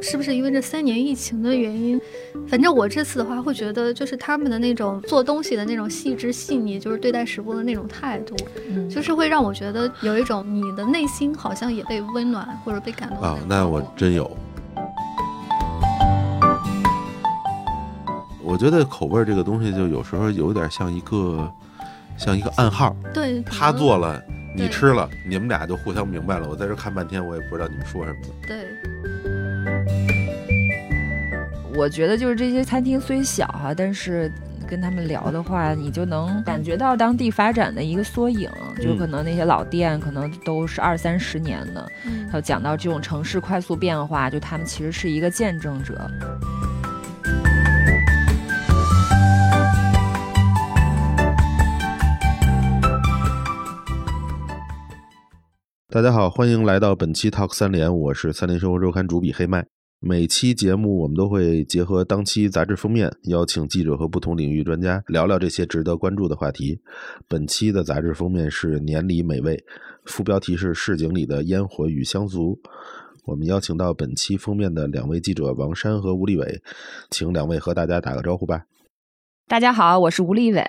是不是因为这三年疫情的原因？反正我这次的话，会觉得就是他们的那种做东西的那种细致细腻，就是对待食物的那种态度，嗯就是会让我觉得有一种你的内心好像也被温暖或者被感动啊种，那我真有。我觉得口味这个东西，就有时候有点像一个，像一个暗号。对他做了，你吃了，你们俩就互相明白了。我在这看半天，我也不知道你们说什么。对。我觉得就是这些餐厅虽小哈、但是跟他们聊的话，你就能感觉到当地发展的一个缩影。就可能那些老店可能都是二三十年的，嗯还有讲到这种城市快速变化，就他们其实是一个见证者。大家好，欢迎来到本期 Talk 三联，我是三联生活周刊主笔黑麦。每期节目我们都会结合当期杂志封面，邀请记者和不同领域专家聊聊这些值得关注的话题。本期的杂志封面是年里美味，副标题是市井里的烟火与乡俗。我们邀请到本期封面的两位记者王珊和吴立伟，请两位和大家打个招呼吧。大家好，我是吴立伟。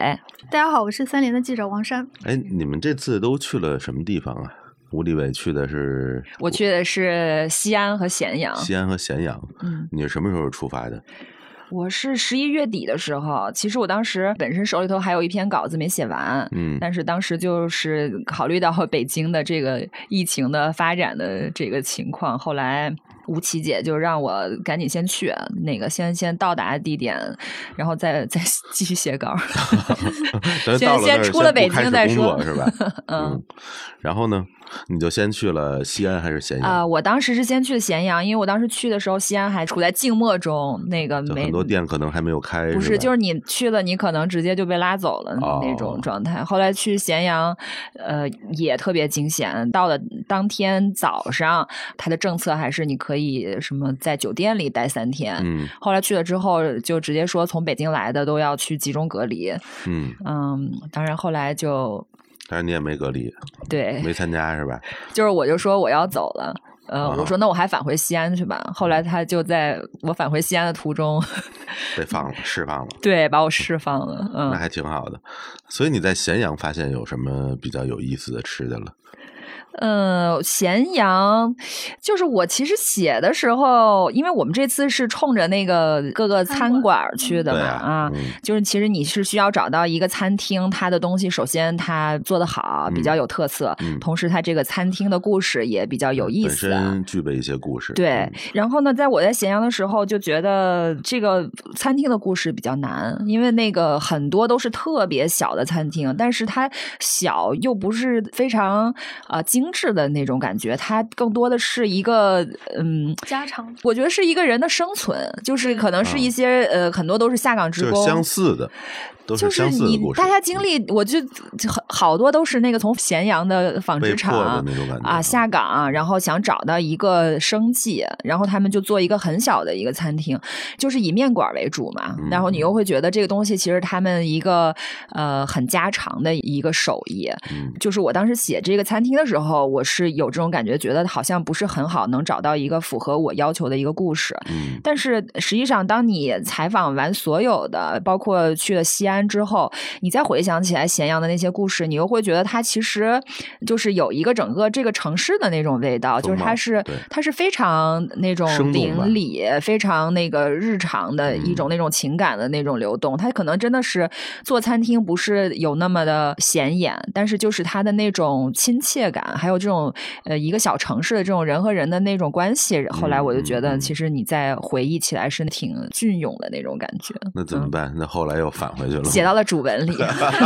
大家好，我是三联的记者王珊。哎，你们这次都去了什么地方啊？吴立伟去的是我去的是西安和咸阳。西安和咸阳。嗯，你是什么时候出发的？我是十一月底的时候，其实我当时本身手里头还有一篇稿子没写完，嗯但是当时就是考虑到北京的这个疫情的发展的这个情况，后来吴琪姐就让我赶紧先去，那个先先到达地点，然后再再 继续写稿。先先出了北京再说是吧？嗯。然后呢，你就先去了西安还是咸阳？啊、我当时是先去的咸阳，因为我当时去的时候，西安还处在静默中，那个没很多店可能还没有开，不是，就是你去了，你可能直接就被拉走了哦那种状态。后来去咸阳，呃，也特别惊险。到了当天早上，他的政策还是你可以什么在酒店里待三天。嗯后来去了之后，就直接说从北京来的都要去集中隔离。嗯，嗯，当然后来就但是你也没隔离，对，没参加是吧？就是我就说我要走了。呃，哦我说那我还返回西安去吧。后来他就在我返回西安的途中，被放了，释放了，对，把我释放了。嗯，那还挺好的。所以你在咸阳发现有什么比较有意思的吃的了？呃，咸阳就是我其实写的时候，因为我们这次是冲着那个各个餐餐馆去的嘛，啊就是其实你是需要找到一个餐厅，它的东西首先它做得好，比较有特色，嗯同时它这个餐厅的故事也比较有意思。本身具备一些故事。对嗯，然后呢，在我在咸阳的时候，就觉得这个餐厅的故事比较难，因为那个很多都是特别小的餐厅，但是它小又不是非常啊呃精致的那种感觉，它更多的是一个嗯。家常我觉得是一个人的生存，就是可能是一些、呃，很多都是下岗职工，啊就是相似的，都就是相似的故事。你大家经历，我就就很好多都是那个从咸阳的纺织厂啊下岗，然后想找到一个生计，然后他们就做一个很小的一个餐厅，就是以面馆为主嘛。嗯然后你又会觉得这个东西其实他们一个呃很家常的一个手艺。嗯就是我当时写这个餐厅的时候，我是有这种感觉，觉得好像不是很好能找到一个符合我要求的一个故事。嗯但是实际上，当你采访完所有的，包括去了西安之后，你再回想起来咸阳的那些故事，你又会觉得它其实就是有一个整个这个城市的那种味道，就是它是它是非常那种邻里、非常那个日常的一种那种情感的那种流动。它可能真的是做餐厅不是有那么的显眼，但是就是它的那种亲切感，还有这种呃一个小城市的这种人和人的那种关系。后来我就觉得，其实你再回忆起来是挺隽永的那种感觉。那怎么办？那后来又返回去了吗。写到了主文里，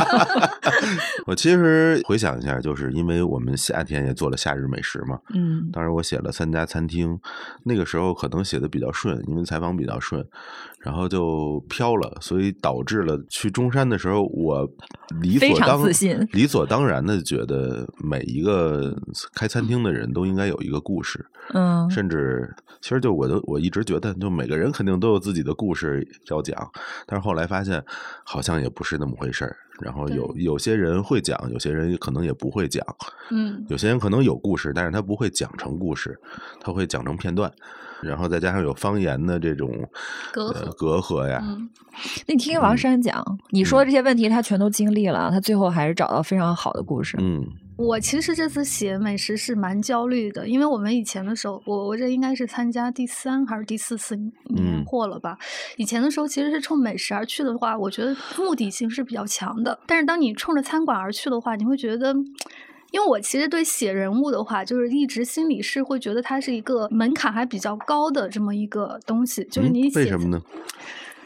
我其实回想一下，就是因为我们夏天也做了夏日美食嘛，嗯。当时我写了三家餐厅，那个时候可能写的比较顺，因为采访比较顺，然后就飘了，所以导致了去中山的时候，我理所当理所当然的觉得每一个个开餐厅的人都应该有一个故事，嗯。甚至其实就我都我一直觉得，就每个人肯定都有自己的故事要讲，但是后来发现好像也不是那么回事儿。然后有有些人会讲，有些人可能也不会讲，嗯。有些人可能有故事，但是他不会讲成故事，他会讲成片段，然后再加上有方言的这种隔阂呃、隔阂呀，嗯，那你听王珊讲，你说的这些问题，他全都经历了，他最后还是找到非常好的故事。嗯我其实这次写美食是蛮焦虑的，因为我们以前的时候，我我这应该是参加第三还是第四次年嗯货了吧？以前的时候其实是冲美食而去的话，我觉得目的性是比较强的。但是当你冲着餐馆而去的话，你会觉得。因为我其实对写人物的话，就是一直心里是会觉得它是一个门槛还比较高的这么一个东西，就是嗯你写为什么呢？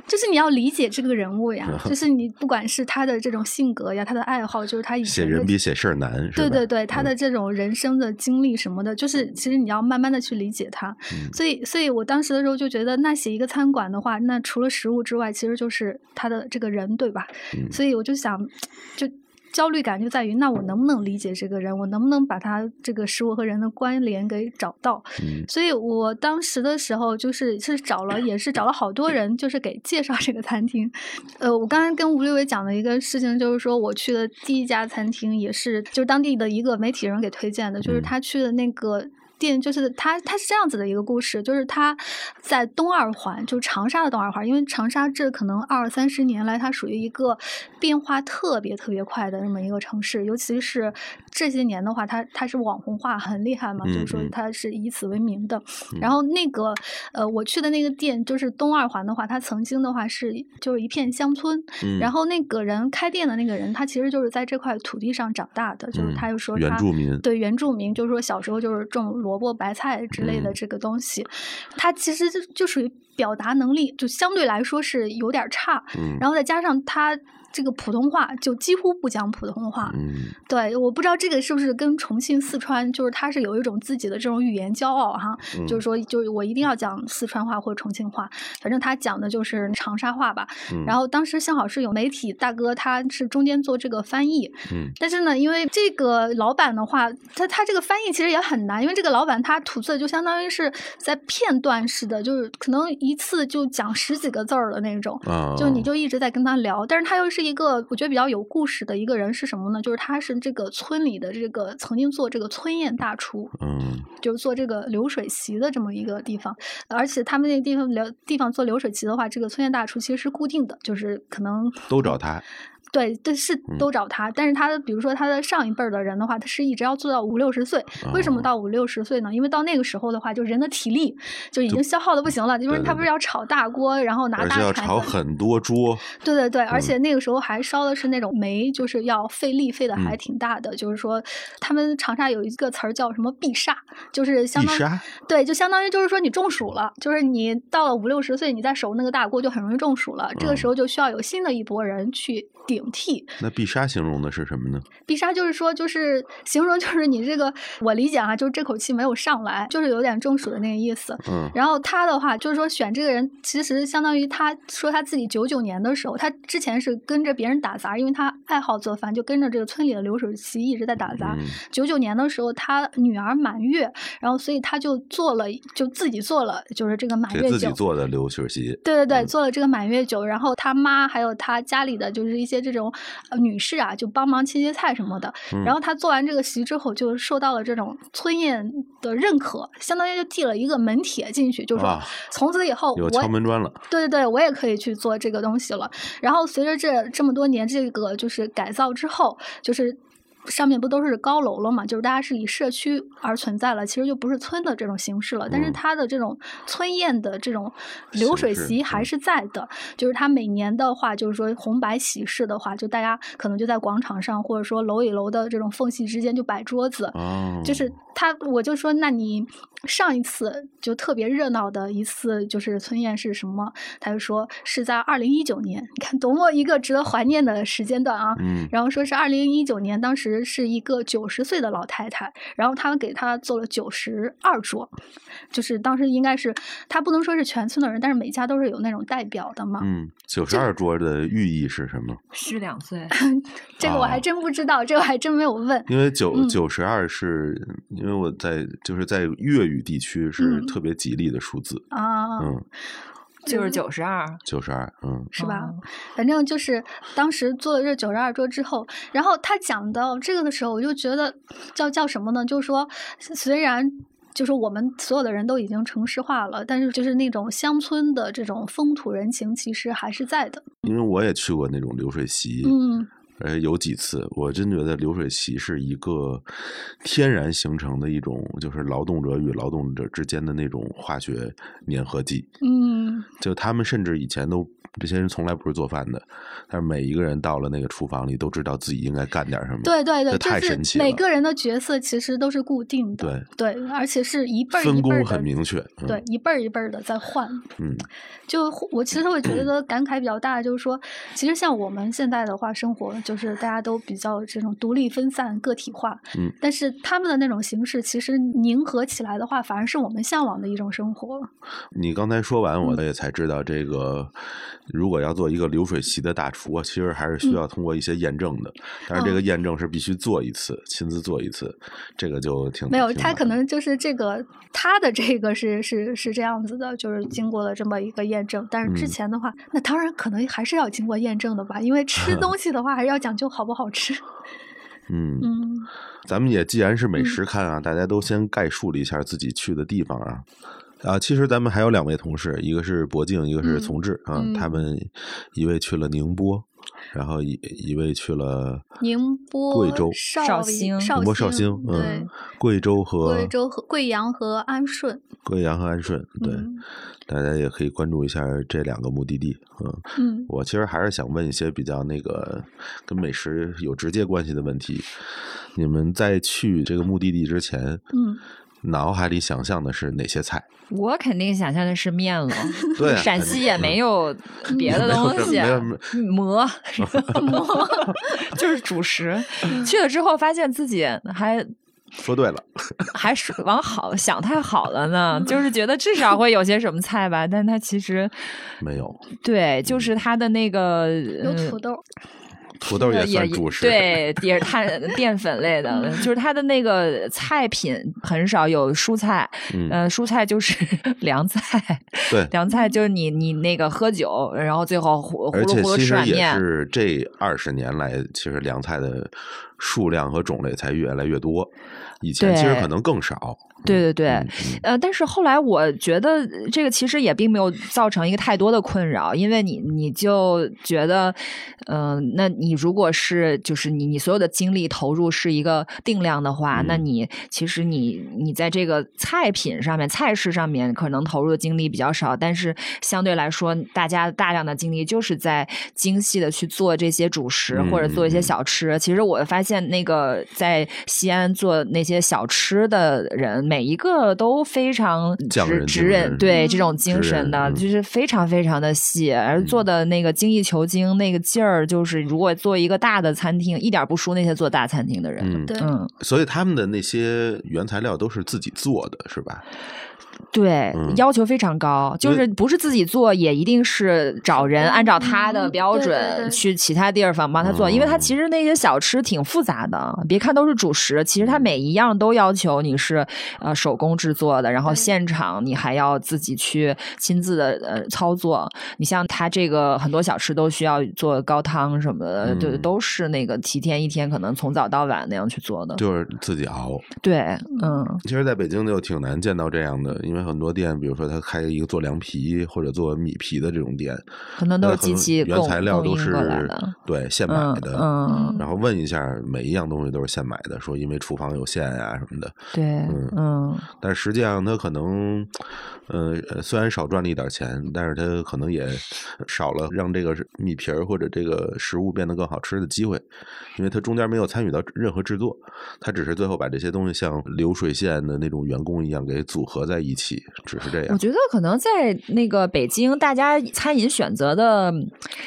就是你要理解这个人物呀，就是你不管是他的这种性格呀，他的爱好，就是他以写人比写事儿难，对对对，他嗯的这种人生的经历什么的，就是其实你要慢慢的去理解他。嗯所以，所以我当时的时候就觉得，那写一个餐馆的话，那除了食物之外，其实就是他的这个人，对吧？嗯所以我就想，就。焦虑感就在于，那我能不能理解这个人？我能不能把他这个食物和人的关联给找到？嗯所以我当时的时候，就是是找了，也是找了好多人，就是给介绍这个餐厅。呃，我刚才跟吴立伟讲的一个事情，就是说我去的第一家餐厅，也是就是当地的一个媒体人给推荐的，就是嗯他去的那个。店就是它，它是这样子的一个故事，就是它在东二环，就是长沙的东二环，因为长沙这可能二三十年来，它属于一个变化特别特别快的这么一个城市，尤其是这些年的话，它它是网红化很厉害嘛，就是说它是以此为名的。然后那个呃，我去的那个店就是东二环的话，它曾经的话是就是一片乡村，嗯，然后那个人开店的那个人，他其实就是在这块土地上长大的，就是嗯他又说原他住民。对原住民，就是说小时候就是种萝卜、白菜之类的嗯。这个东西，他其实就就属于表达能力就相对来说是有点差，嗯。然后再加上他这个普通话就几乎不讲普通话，嗯。对，我不知道这个是不是跟重庆、四川，就是它是有一种自己的这种语言骄傲哈，嗯就是说，就是我一定要讲四川话或者重庆话，反正他讲的就是长沙话吧。嗯。然后当时幸好是有媒体大哥，他是中间做这个翻译，嗯。但是呢，因为这个老板的话，他他这个翻译其实也很难，因为这个老板他吐字就相当于是在片段式的，就是可能一次就讲十几个字儿的那种。啊，就你就一直在跟他聊，但是他又是一个我觉得比较有故事的一个人，是什么呢？就是他是这个村里的这个曾经做这个村宴大厨，嗯。就是做这个流水席的这么一个地方，而且他们那个地方流地方做流水席的话，这个村宴大厨其实是固定的，就是可能都找他，对，对是嗯都找他，但是他的比如说他的上一辈儿的人的话，他是一直要做到五六十岁。为什么哦到五六十岁呢？因为到那个时候的话，就人的体力就已经消耗的不行了，因为他不是要炒大锅，然后拿大铲子。炒很多桌，对对对，而嗯且那个时候还烧的是那种煤，就是要费力费的还嗯挺大的。就是说，他们长沙有一个词儿叫什么必杀，就是相当于对，就相当于就是说你中暑了，就是你到了五六十岁，你再守那个大锅就很容易中暑了。这个时嗯候就需要有新的一波人去顶替。那必杀形容的是什么呢？必杀就是说，就是形容就是你这个，我理解啊，就是这口气没有上来，就是有点中暑的那个意思。嗯然后他的话就是说选这个人，其实相当于他说他自己九九年的时候，他之前是跟着别人打杂，因为他爱好做饭，就跟着这个村里的流水席一直在打杂。嗯九九年的时候，他女儿满月，然后所以他就做了，就自己做了，就是这个满月酒自己。做的流水席，对对对，嗯做了这个满月酒，然后他妈还有他家里的就是一些这种呃女士啊，就帮忙切切菜什么的。嗯然后他做完这个席之后，就受到了这种村宴的认可，相当于就递了一个门帖进去，就说啊从此以后有我敲门砖了，对对对，我也可以去做这个东西了。然后随着这这么多年这个就是改造之后，就是。上面不都是高楼了嘛？就是大家是以社区而存在了，其实就不是村的这种形式了。但是嗯它的这种村宴的这种流水席还嗯是在的。就是它每年的话，就是说红白喜事的话，就大家可能就在广场上，或者说楼与楼的这种缝隙之间就摆桌子，哦，就是他，我就说，那你上一次就特别热闹的一次就是村宴是什么？他就说是在二零一九年，你看多么一个值得怀念的时间段啊！嗯然后说是二零一九年，当时时是一个九十岁的老太太，然后他们给她做了九十二桌，就是当时应该是他不能说是全村的人，但是每家都是有那种代表的嘛。嗯，九十二桌的寓意是什么？虚两岁 这个我还哦真不知道，这个还真没有问。因为九嗯九十二是因为我在就是在粤语地区是嗯特别吉利的数字，啊，嗯，就是九十二，九十二，嗯是吧？哦反正就是当时做了这九十二桌之后，然后他讲到这个的时候，我就觉得叫叫什么呢？就是说，虽然就是我们所有的人都已经城市化了，但是就是那种乡村的这种风土人情，其实还是在的。因为我也去过那种流水席，嗯呃，有几次，我真觉得流水席是一个天然形成的一种，就是劳动者与劳动者之间的那种化学粘合剂。嗯就他们甚至以前都这些人从来不是做饭的，但是每一个人到了那个厨房里都知道自己应该干点什么。对对对，这太神奇了每个人的角色其实都是固定的，对，对，而且是一辈儿一分工很明确。嗯、对，，一辈儿一辈儿的在换。嗯就我其实会觉得感慨比较大，就是说，其实像我们现在的话，生活就是大家都比较这种独立分散、个体化，嗯，但是他们的那种形式，其实凝合起来的话，反而是我们向往的一种生活。你刚才说完，我嗯也才知道，这个如果要做一个流水席的大厨啊，其实还是需嗯要通过一些验证的。但是这个验证是必须做一次，亲自做一次，这个就挺没有，他可能就是这个他的这个是是是这样子的，就是经过了这么一个验证。但是之嗯前的话，那当然可能还是要经过验证的吧，因为吃 东西的话还是要讲究好不好吃。嗯嗯咱们也既然是美食看啊，大家都先概述了一下自己去的地方啊。啊，其实咱们还有两位同事，一个是博静，一个是嗯从志啊。嗯他们一位去了宁波，然后一一位去了宁波、贵州、绍兴绍宁波、绍兴嗯，，贵州和贵州和贵阳和安顺，贵阳和安顺，对，嗯大家也可以关注一下这两个目的地，嗯。嗯我其实还是想问一些比较那个跟美食有直接关系的问题。你们在去这个目的地之前，嗯，脑海里想象的是哪些菜？我肯定想象的是面了。对啊陕西也没有别的东西什么没有什么，馍 就是主食。去了之后，发现自己还说对了，还是往好想太好了呢，就是觉得至少会有些什么菜吧，但它其实没有对，就是它的那个有呃土豆，土豆也算主食，，对，也是碳淀粉类的，就是它的那个菜品很少有蔬菜，嗯，呃，蔬菜就是 凉菜，对。凉菜就是你你那个喝酒，然后最后呼呼而且其实也是这二十年来，其实凉菜的数量和种类才越来越多，以前其实可能更少。对对对。呃，但是后来我觉得这个其实也并没有造成一个太多的困扰，因为你你就觉得，嗯、那你如果是就是你你所有的精力投入是一个定量的话，那嗯你其实你你在这个菜品上面、菜式上面可能投入的精力比较少，但是相对来说，大家大量的精力就是在精细的去做这些主食、或者做一些小吃。其实我发现那个在西安做那些小吃的人，每一个都非常直人职职精神人对这嗯种精神的，嗯就是非常非常的细，而做的那个精益求精，那个劲儿，就是如果做一个大的餐厅，一点不输那些做大餐厅的人。嗯，对，嗯，所以他们的那些原材料都是自己做的，是吧？对，嗯要求非常高，就是不是自己做，也一定是找人按照他的标准去其他地方帮他做，因为他嗯其实那些小吃挺复杂的，别看都是主食，其嗯实他每一样都要求你是呃手工制作的，然后现场你还要自己去亲自的呃操作。你像他这个很多小吃都需要做高汤什么的，就嗯都是那个提前一天，可能从早到晚那样去做的。就是自己熬。对，嗯。其实，在北京就挺难见到这样的，因为很多店，比如说他开一个做凉皮或者做米皮的这种店，可能都是机器原材料都是对现买嗯的。嗯，然后问一下，每一样东西都是现买的，说因为厨房有限呀、什么的。对，嗯嗯但实际上，他可能，呃，呃虽然少赚了一点钱，但是他可能也少了让这个米皮儿或者这个食物变得更好吃的机会，因为他中间没有参与到任何制作，他只是最后把这些东西像流水线的那种员工一样给组合在一一起，只是这样。我觉得可能在那个北京，大家餐饮选择的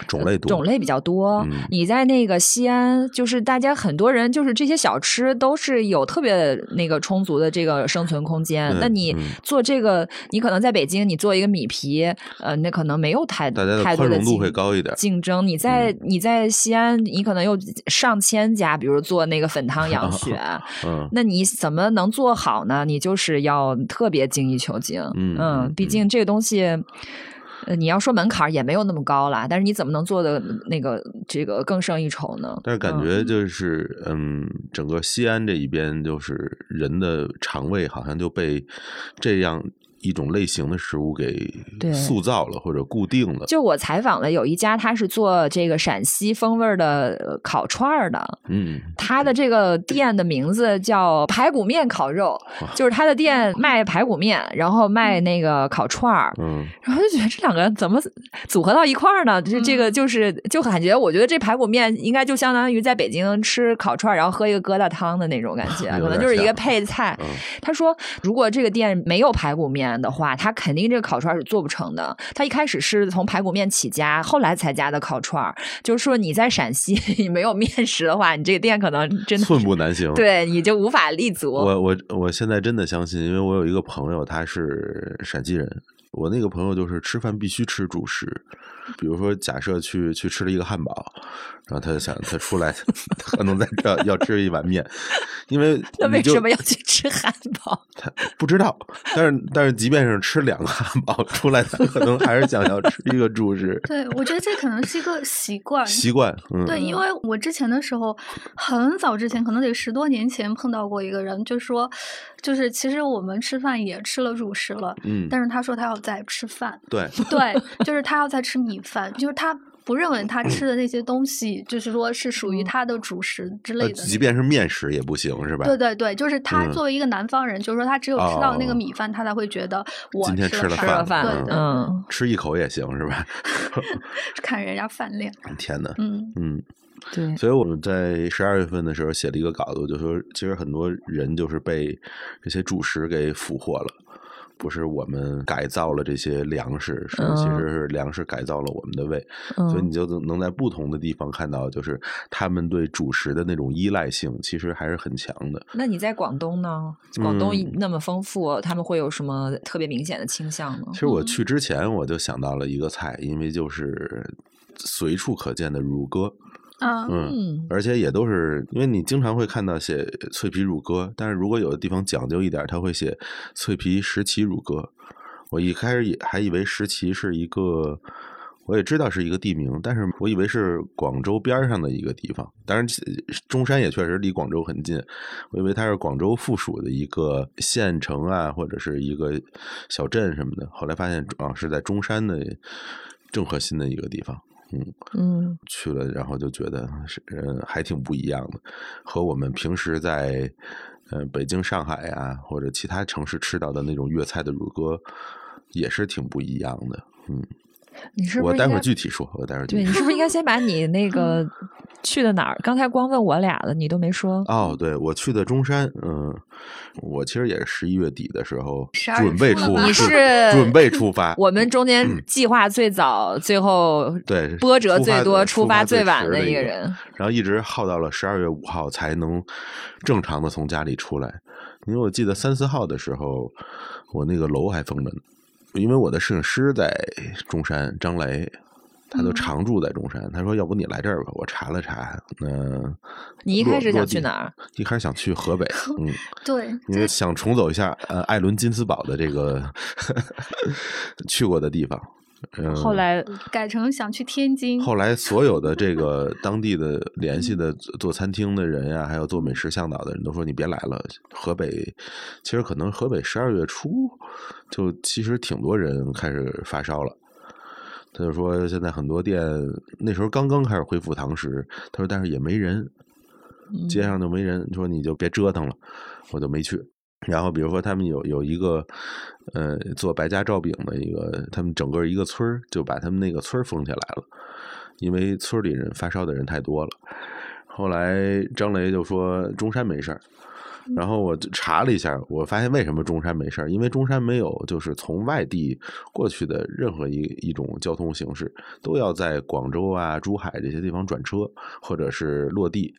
种类多种类比较多。嗯你在那个西安，就是大家很多人就是这些小吃都是有特别那个充足的这个生存空间。嗯那你嗯做这个，你可能在北京，你做一个米皮，呃，那可能没有太大家的太多的竞宽容度会高一点。竞争。你在、你在西安，你可能有上千家，比如做那个粉汤 羊血。嗯，那你怎么能做好呢？你就是要特别精益求精。嗯嗯毕竟这个东西，呃，你要说门槛也没有那么高啦，但是你怎么能做的那个这个更胜一筹呢？但是感觉就是，嗯，整个西安这一边，就是人的肠胃好像就被这样一种类型的食物给对。塑造了或者固定了。就我采访了有一家，他是做这个陕西风味的呃烤串儿的，嗯，他的这个店的名字叫排骨面烤肉，就是他的店卖排骨面，然后卖那个烤串儿，嗯，然后就觉得这两个怎么组合到一块儿呢？这这个就是就感觉，我觉得这排骨面应该就相当于在北京吃烤串儿，然后喝一个疙瘩汤的那种感觉，可能就是一个配菜。嗯。他说，如果这个店没有排骨面的话，他肯定这个烤串是做不成的。他一开始是从排骨面起家，后来才加的烤串。就是说你在陕西 你没有面食的话，你这个店可能真的寸步难行。对你就无法立足。我我我现在真的相信，因为我有一个朋友，他是陕西人。我那个朋友就是吃饭必须吃主食，比如说假设去去吃了一个汉堡，然后他就想他出来，他可能在这要吃一碗面，因为 那为什么要去吃汉堡？他不知道，但是但是即便是吃两个汉堡出来，他可能还是想要吃一个主食对，我觉得这可能是一个习惯。习惯。嗯，对，因为我之前的时候，很早之前，可能得十多年前碰到过一个人，就说，就是其实我们吃饭也吃了主食了，嗯，但是他说他要再吃饭，对，对，就是他要在吃米饭，就是他不认为他吃的那些东西，就是说是属于他的主食之类呃，的。即便是面食也不行，是吧？对对对，就是他嗯作为一个南方人，就是说他只有吃到那个哦米饭，他才会觉得我今天吃吃了饭。饭对对，嗯，吃一口也行，是吧？看人家饭量。天呐，嗯，嗯。对，所以我们在十二月份的时候写了一个稿子，就说其实很多人就是被这些主食给俘获了，不是我们改造了这些粮食，是嗯其实是粮食改造了我们的胃，所以你就能能在不同的地方看到，就是他们对主食的那种依赖性其实还是很强的。那你在广东呢？广东嗯那么丰富，他们会有什么特别明显的倾向呢其？实我去之前我就想到了一个菜，因为就是随处可见的乳鸽。啊，嗯，嗯，而且也都是因为你经常会看到写脆皮乳鸽，但是如果有的地方讲究一点，它会写脆皮石岐乳鸽。我一开始也还以为石岐是一个，我也知道是一个地名，但是我以为是广州边上的一个地方。当然，中山也确实离广州很近，我以为它是广州附属的一个县城啊，或者是一个小镇什么的。后来发现啊，是在中山的正核心的一个地方。嗯，嗯，去了，然后就觉得是嗯还挺不一样的，和我们平时在呃北京、上海呀、或者其他城市吃到的那种粤菜的乳鸽也是挺不一样的。嗯，你是不我待会儿具体说，我待会儿具对你体说。是不是应该先把你那个去的哪儿？刚才光问我俩了，你都没说。哦，对，我去的中山，嗯，我其实也是十一月底的时候准备出，月初了吧你是准备出发，我们中间计划最早，最后对波折最多、出出发最最晚的一个一个人。然后一直耗到了十二月五号才能正常的从家里出来。因为我记得三四号的时候，我那个楼还封着呢，因为我的摄影师在中山，张雷。他就嗯常住在中山，他说：“要不你来这儿吧？”我查了查，嗯、你一开始想去哪儿？一开始想去河北，嗯，对，因为想重走一下呃艾伦金斯堡的这个 去过的地方。嗯，后来改成想去天津。后来所有的这个 当地的联系的做做餐厅的人呀、还有做美食向导的人都说你别来了。河北其实可能河北十二月初就其实挺多人开始发烧了。他就说现在很多店那时候刚刚开始恢复堂食，他说但是也没人，街上就没人，说你就别折腾了，我就没去。然后比如说他们有有一个呃做白家照饼的一个，他们整个一个村儿就把他们那个村儿封起来了，因为村里人发烧的人太多了。后来张雷就说中山没事儿，然后我就查了一下，我发现为什么中山没事儿，因为中山没有就是从外地过去的任何一一种交通形式，都要在广州啊、珠海这些地方转车或者是落地。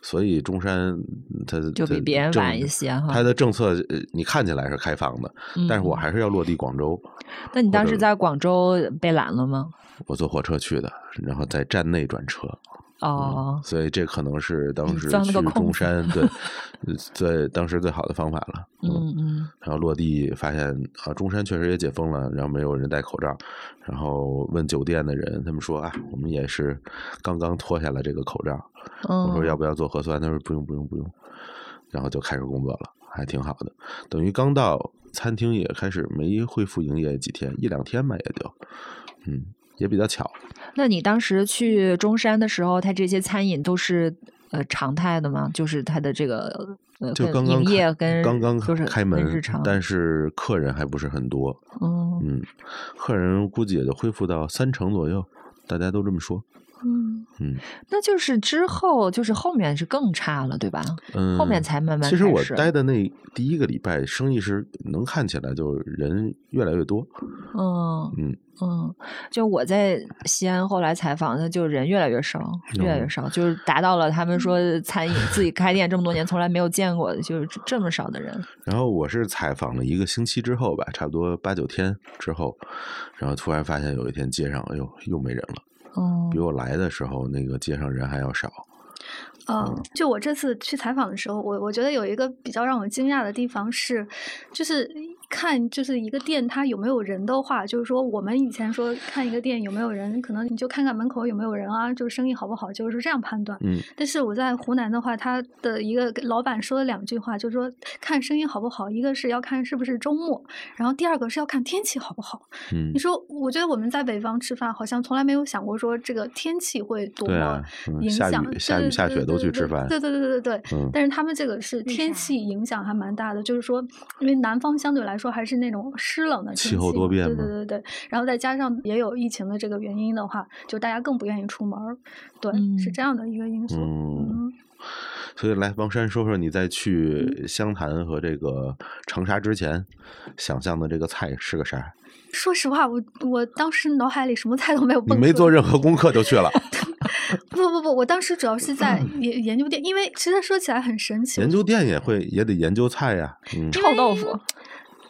所以中山它就比别人晚一些哈它的政策呃你看起来是开放的，但是我嗯还是要落地广州。那你当时在广州被拦了吗？我坐火车去的，然后在站内转车。哦，所以这可能是当时去中山 对呃最当时最好的方法了。嗯嗯然后落地发现啊，中山确实也解封了，然后没有人戴口罩。然后问酒店的人，他们说啊，我们也是刚刚脱下了这个口罩。我说嗯，要不要做核酸？他说不用不用不用。然后就开始工作了，还挺好的。等于刚到餐厅也开始没恢复营业几天，一两天吧也就，嗯，也比较巧。那你当时去中山的时候，它这些餐饮都是呃常态的吗？就是它的这个呃就刚刚营业跟刚刚开门日常，，但是客人还不是很多。嗯嗯，客人估计也就恢复到三成左右，大家都这么说。嗯，嗯那就是之后就是后面是更差了，对吧？嗯，后面才慢慢其实我待的那第一个礼拜，生意是能看起来就人越来越多。嗯嗯嗯，就我在西安后来采访的，就人越来越少，越来越哦少，就是达到了他们说餐饮自己开店这么多年从来没有见过的，就是这这么少的人。然后我是采访了一个星期之后吧，差不多八九天之后，然后突然发现有一天街上，哎呦，又没人了，哦比我来的时候那个街上人还要少。嗯，就我这次去采访的时候，我我觉得有一个比较让我惊讶的地方是，就是看就是一个店它有没有人的话，就是说我们以前说看一个店有没有人，可能你就看看门口有没有人啊，就是生意好不好，就是这样判断。嗯但是我在湖南的话，他的一个老板说了两句话，就是说看生意好不好，一个是要看是不是周末，然后第二个是要看天气好不好。嗯你，说，我觉得我们在北方吃饭，好像从来没有想过说这个天气会多么对啊，嗯下影响。雨下雨下雪都去吃饭。对对对对对对。嗯但是他们这个是天气影响还蛮大的，就是说，因为南方相对来说还是那种湿冷的气，候多变对对对对。然后再加上也有疫情的这个原因的话，就大家更不愿意出门儿，对，是嗯这样的一个因素。嗯嗯 所以来王山说说你在去湘潭和这个长沙之前想象的这个菜是个啥？说实话，我我当时脑海里什么菜都没有你。没做任何功课就去了，不不不，我当时主要是在研研究店，因为其实说起来很神奇，研究店也会也得研究菜呀。嗯臭豆腐，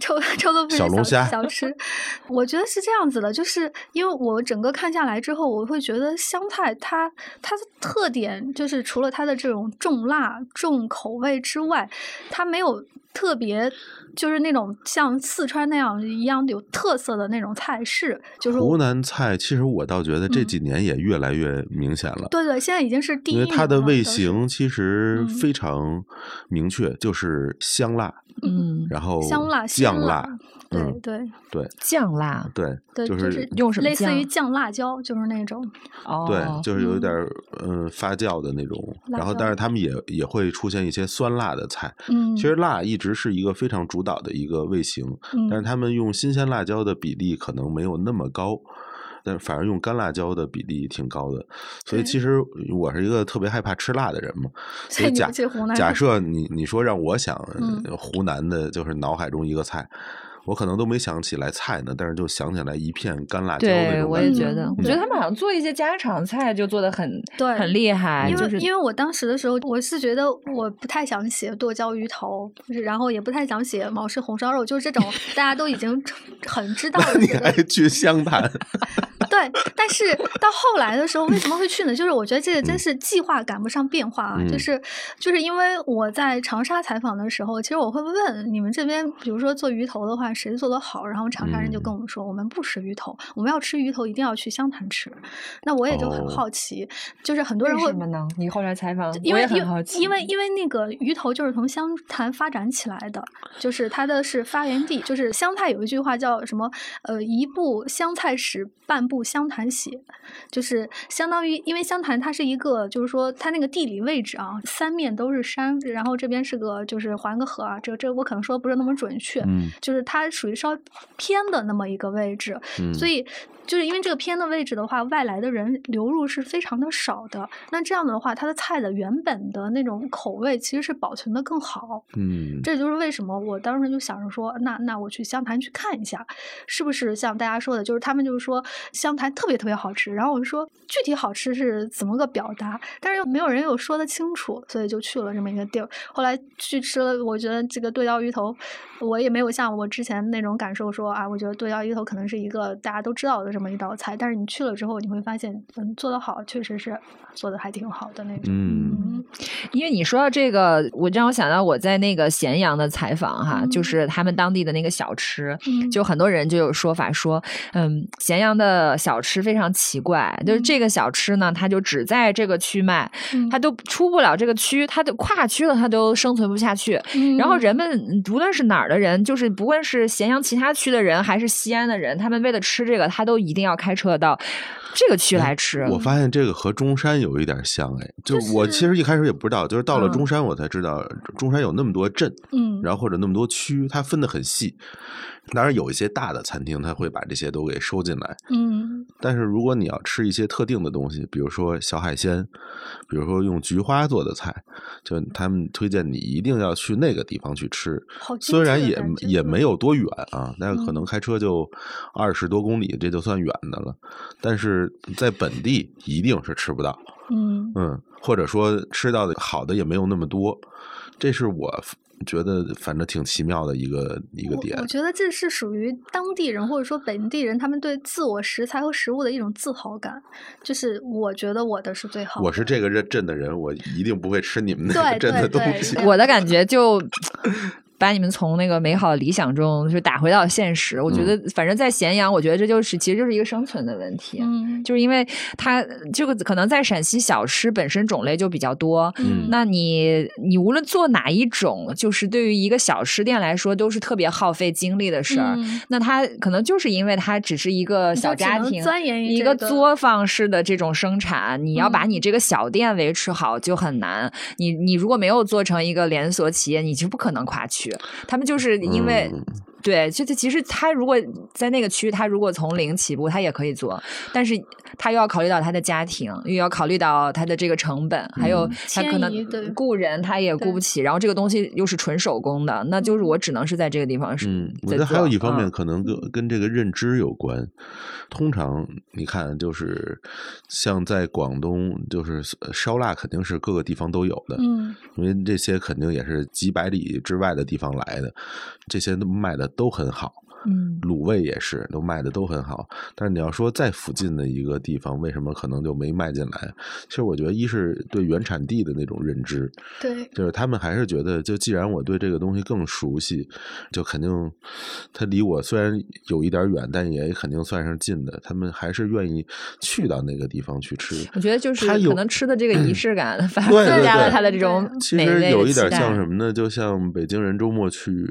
臭 臭豆腐小龙虾小吃，我觉得是这样子的，就是因为我整个看下来之后，我会觉得湘菜它它的特点就是除了它的这种重辣重口味之外，它没有特别就是那种像四川那样一样有特色的那种菜式，就是湖南菜其实我倒觉得这嗯。几年也越来越明显了。对对，现在已经是第一因为它的味型其实嗯。非常明确，就是香辣，嗯，然后香辣酱鲜辣嗯，对对酱辣对对，就是用什么类似于酱酱辣椒，就是那种。哦，对，就是有一嗯点儿嗯发酵的那种，然后但是他们也也会出现一些酸辣的菜。嗯，其实辣一直是一个非常主导的一个味型，嗯但是他们用新鲜辣椒的比例可能没有那么高。但反而用干辣椒的比例挺高的，所以其实我是一个特别害怕吃辣的人嘛。所所以假不去湖南假设你你说让我想湖南的，就是脑海中一个菜，我可能都没想起来菜呢，但是就想起来一片干辣椒那对，种感觉。我也觉得，嗯我觉得他们好像做一些家常菜就做的很对很厉害，因为、就是因为我当时的时候，我是觉得我不太想写剁椒鱼头，就是然后也不太想写毛氏红烧肉，就是这种 大家都已经很知道的你还去湘潭？对，但是到后来的时候，为什么会去呢？就是我觉得这个真是计划赶不上变化啊！嗯就是就是因为我在长沙采访的时候，其实我会问你们这边，比如说做鱼头的话，谁做的好？然后长沙人就跟我们说，我们不吃鱼头，我们要吃鱼头一定要去湘潭吃。那我也就很哦好奇，就是很多人会为什么呢？你后来采访，因为因为很好奇，因为因为那个鱼头就是从湘潭发展起来的，就是它的是发源地，就是湘菜有一句话叫什么？呃，一部湘菜史，半部湘潭血，就是相当于因为湘潭它是一个，就是说它那个地理位置啊，三面都是山，然后这边是个就是环个河啊，这这我可能说不是那么准确，嗯就是它属于稍微偏的那么一个位置，嗯，所以就是因为这个偏的位置的话，外来的人流入是非常的少的。那这样的话，它的菜的原本的那种口味其实是保存的更好。嗯这就是为什么我当时就想着说，那那我去湘潭去看一下，是不是像大家说的，就是他们就是说湘潭特别特别好吃。然后我就说具体好吃是怎么个表达，但是又没有人有说得清楚，所以就去了这么一个地儿。后来去吃了，我觉得这个剁椒鱼头，我也没有像我之前那种感受说啊，我觉得剁椒鱼头可能是一个大家都知道的这么一道菜，但是你去了之后，你会发现，嗯，做得好，确实是做的还挺好的那种。嗯。嗯。因为你说到这个，我让我想到我在那个咸阳的采访哈，嗯。就是他们当地的那个小吃，嗯。就很多人就有说法说，嗯，咸阳的小吃非常奇怪，就是嗯。这个小吃呢，它就只在这个区卖，嗯。它都出不了这个区，它就跨区了，它都生存不下去。嗯。然后人们嗯无论是哪儿的人，就是不论是咸阳其他区的人，还是西安的人，他们为了吃这个，他都一定要开车到这个区来吃。我发现这个和中山有一点像哎，就就是我其实一开始也不知道，就是到了嗯中山我才知道，中山有那么多镇，嗯，然后或者那么多区，它分得很细。当然有一些大的餐厅，它会把这些都给收进来。嗯但是如果你要吃一些特定的东西，比如说小海鲜，比如说用菊花做的菜，就他们推荐你一定要去那个地方去吃。虽然也也没有多远啊，但是可嗯能开车就二十多公里，这就算远的了。但是在本地一定是吃不到，嗯嗯，或者说吃到的好的也没有那么多，这是我觉得反正挺奇妙的一个一个点我。我觉得这是属于当地人或者说本地人他们对自我食材和食物的一种自豪感，就是我觉得我的是最好的。我是这个镇镇的人，我一定不会吃你们那个镇的东西。我的感觉就把你们从那个美好理想中就打回到现实。我觉得，反正在咸阳，我觉得这就是其实就是一个生存的问题。嗯就是因为它这个可能在陕西小吃本身种类就比较多，嗯那你你无论做哪一种，就是对于一个小吃店来说都是特别耗费精力的事儿。嗯那它可能就是因为它只是一个小家庭，钻研于一个这个作坊式的这种生产，你要把嗯你这个小店维持好就很难。你你如果没有做成一个连锁企业，你就不可能跨区。他们就是因为。嗯对，就他其实他如果在那个区，他如果从零起步，他也可以做，但是他又要考虑到他的家庭，又要考虑到他的这个成本，还有嗯他可能雇人他也雇不起，然后这个东西又是纯手工的，那就是我只能是在这个地方是。嗯，我觉得还有一方面嗯可能跟跟这个认知有关。通常你看，就是像在广东，就是呃烧腊肯定是各个地方都有的，嗯因为这些肯定也是几百里之外的地方来的，这些都卖的都很好。嗯卤味也是都卖的都很好，但是你要说在附近的一个地方，为什么可能就没卖进来？其实我觉得一是对原产地的那种认知，对就是他们还是觉得，就既然我对这个东西更熟悉，就肯定它离我虽然有一点远，但也肯定算是近的。他们还是愿意去到那个地方去吃。我觉得就是它可能吃的这个仪式感，反而增加了对他的这种其美味实有一点像什么呢？就像北京人周末去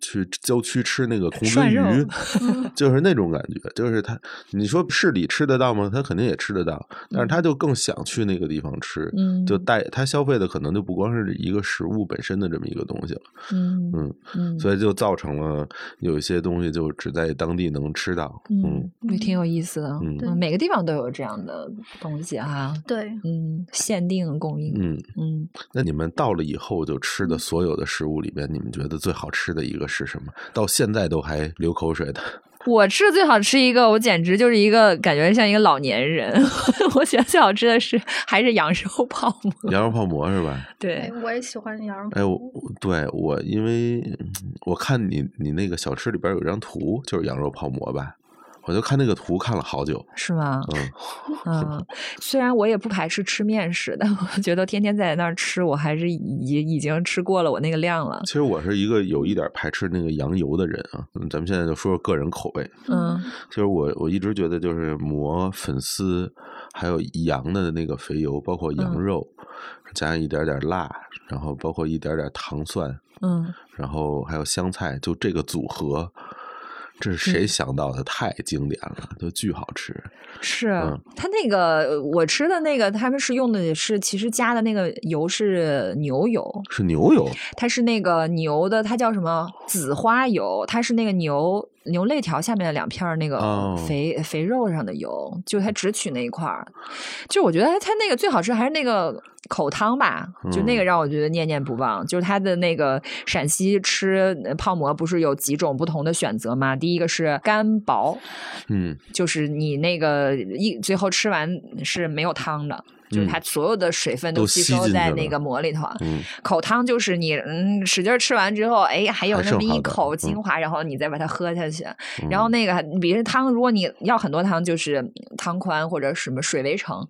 去郊区吃那个红鱼，就是那种感觉。就是他，你说市里吃得到吗？他肯定也吃得到，但是他就更想去那个地方吃。嗯就带他消费的可能就不光是一个食物本身的这么一个东西了，嗯嗯，嗯，所以就造成了有一些东西就只在当地能吃到，嗯嗯，也挺有意思的。嗯嗯，每个地方都有这样的东西哈。对，嗯，限定供应。嗯。嗯，那你们到了以后就吃的所有的食物里边，你们觉得最好吃的一个是什么？到现在都还流口水的。我吃的最好吃一个，我简直就是一个感觉像一个老年人。我觉得最好吃的是还是羊肉泡馍。羊肉泡馍是吧？对哎，，我也喜欢羊肉。哎，我我对我因为嗯我看你你那个小吃里边有张图，就是羊肉泡馍吧，我就看那个图看了好久。是吗？嗯，嗯，虽然我也不排斥吃面食，但我觉得天天在那儿吃，我还是已已经吃过了我那个量了。其实我是一个有一点排斥那个羊油的人啊。嗯咱们现在就说说个人口味，嗯就是我我一直觉得就是馍、粉丝，还有羊的那个肥油，包括羊嗯肉，加上一点点辣，然后包括一点点糖蒜，嗯然后还有香菜，就这个组合，这是谁想到的？太经典了，就巨好吃。是嗯它那个我吃的那个，他们是用的是其实加的那个油是牛油，是牛油，它是那个牛的，它叫什么紫花油？它是那个牛牛肋条下面的两片那个哦肥、肥肉上的油，就它只取那一块儿。就我觉得它那个最好吃还是那个口汤吧，就那个嗯让我觉得念念不忘。就是它的那个陕西吃呃泡馍不是有几种不同的选择吗？第一个是干薄，嗯就是你那个一最后吃完是没有汤的。就是嗯它所有的水分都吸收在那个馍里头，嗯。口汤就是你嗯使劲儿吃完之后，哎，还有那么一口精华，然后你再把它喝下去。然后那个，比如汤，如果你要很多汤，就是汤宽或者什么水围城。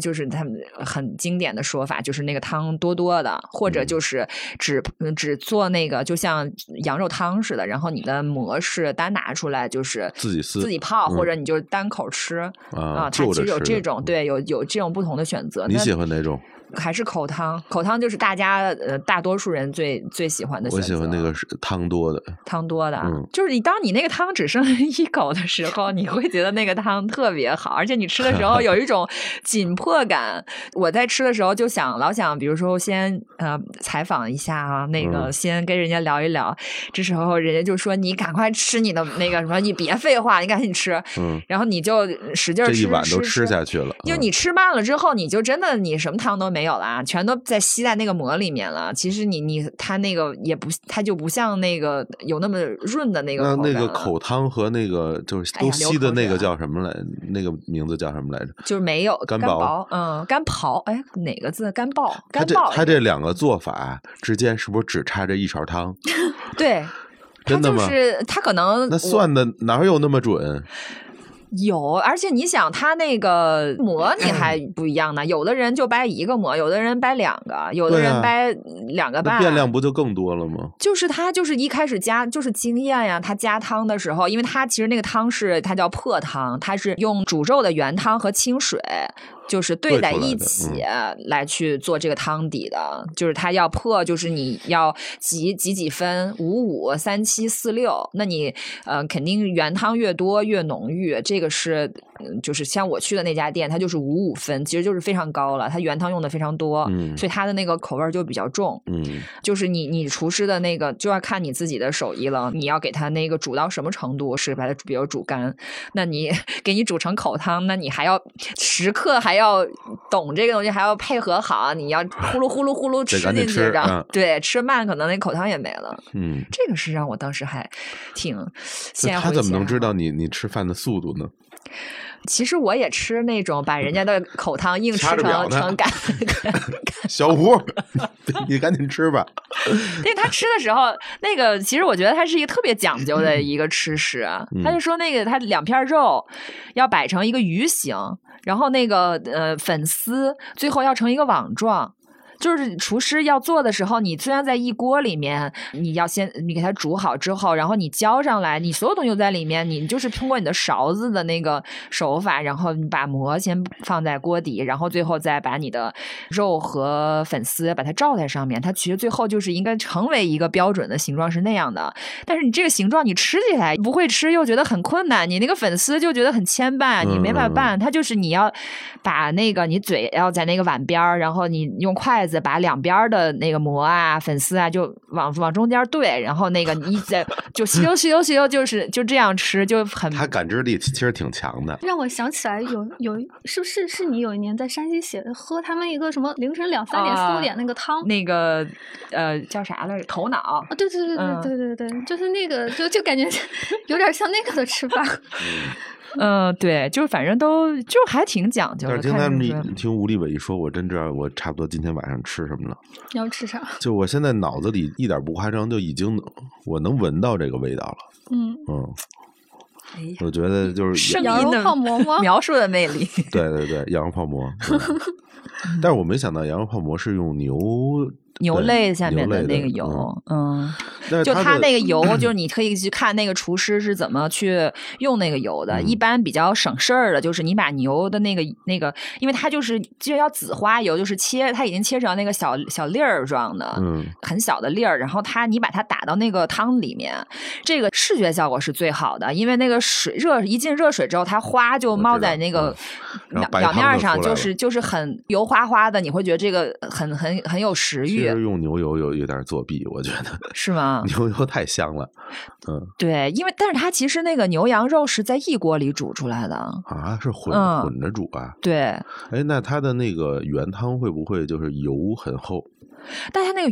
就是他们很经典的说法，就是那个汤多多的，或者嗯。就是只嗯只做那个，就像羊肉汤似的，然后你的馍是单拿出来，就是自己自己泡，或嗯。者你就单口吃啊它其实有这种对，有有这种不同的选择。你喜欢哪种？还是口汤，口汤就是大家呃大多数人最最喜欢的我。喜欢那个是汤多的。汤多的，嗯就是你当你那个汤只剩一口的时候，你会觉得那个汤特别好，而且你吃的时候有一种紧迫感。我在吃的时候就想老想，比如说先呃采访一下啊，那个嗯先跟人家聊一聊，这时候人家就说你赶快吃你的那个什么，你别废话，你赶紧吃，嗯，然后你就使劲儿吃，这一碗都吃吃下去了。嗯就你吃慢了之后，你就真的你什么汤都没有了啊，全都在吸在那个馍里面了。其实你你它那个也不，它就不像那个有那么润的那个那那个口汤和那个就是都吸的那个叫什么来？那个名字叫什么来着？就是没有干薄薄，嗯，干刨，哎，哪个字？干爆，干爆，它这两个做法之间是不是只差这一勺汤？对。它真的吗就是它可能那算的哪有那么准？有，而且你想，它那个馍 你还不一样呢。有的人就掰一个馍，有的人掰两个，有的人掰两个那半。变量不就更多了吗？就是他就是一开始加就是经验呀，他加汤的时候，因为他其实那个汤是它叫破汤，它是用煮肉的原汤和清水。就是兑在一起嗯。来去做这个汤底的，就是它要破，就是你要几几几分，五五三七四六，那你呃肯定原汤越多越浓郁，这个是嗯就是像我去的那家店，它就是五五分，其实就是非常高了，它原汤用的非常多，嗯所以它的那个口味儿就比较重。嗯，就是你你厨师的那个就要看你自己的手艺了，你要给它那个煮到什么程度，是把它比如煮干，那你 给你煮成口汤，那你还要时刻还要懂这个东西，还要配合好，你要呼噜呼噜呼噜 吃进去，然后、嗯对吃慢可能那口汤也没了。嗯，这个是让我当时还挺那先他怎么能知道？道你你吃饭的速度呢？其实我也吃那种把人家的口汤硬吃成成干 小胡，你赶紧吃吧。因为他吃的时候，那个其实我觉得他是一个特别讲究的 一个吃食。啊嗯他就说那个他两片肉要摆成一个鱼形，然后那个呃粉丝最后要成一个网状。就是厨师要做的时候，你虽然在一锅里面，你要先你给它煮好之后，然后你浇上来，你所有东西都在里面，你就是通过你的勺子的那个手法，然后你把馍先放在锅底，然后最后再把你的肉和粉丝把它罩在上面，它其实最后就是应该成为一个标准的形状是那样的。但是你这个形状你吃起来不会吃，又觉得很困难，你那个粉丝就觉得很牵绊，你没法嗯。它就是你要把那个你嘴要在那个碗边儿，然后你用筷子把两边的那个膜啊、粉丝啊就往往中间对，然后那个你一在就吸溜吸溜吸溜，就是就这样吃，就很他感知力其实挺强的。让我想起来有有是不是是你有一年在山西写的喝他们一个什么凌晨两三点、四啊五点那个汤。那个呃叫啥来着？头脑。啊，对对对嗯对对对对，就是那个，就就感觉 有点像那个的吃法。嗯，对，就是反正都就还挺讲究的。但是听他们听吴立伟一说，我真知道我差不多今天晚上吃什么了。你要吃啥？就我现在脑子里一点不夸张，就已经我能闻到这个味道了。嗯，嗯，哎我觉得就是羊肉泡馍吗描述的魅力。对对对，羊肉泡馍。但是我没想到羊肉泡馍是用牛牛对肋下面的那个油，嗯，就它那个油，就是你可以去看那个厨师是怎么去用那个油的。嗯。一般比较省事儿的，就是你把牛的那个那个，因为它就是就要紫花油，就是切，它已经切成那个小小粒儿状的，嗯。很小的粒儿，然后它你把它打到那个汤里面，这个视觉效果是最好的，因为那个水热一进热水之后，它花就冒在那个表表面上，就是就是很油花花的，你会觉得这个很很很有食欲，其实用牛油有有点作弊，我觉得 是吗？牛油太香了。嗯对，因为但是它其实那个牛羊肉是在一锅里煮出来的，啊，是混、嗯混着煮啊。对，哎，那它的那个原汤会不会就是油很厚但它那个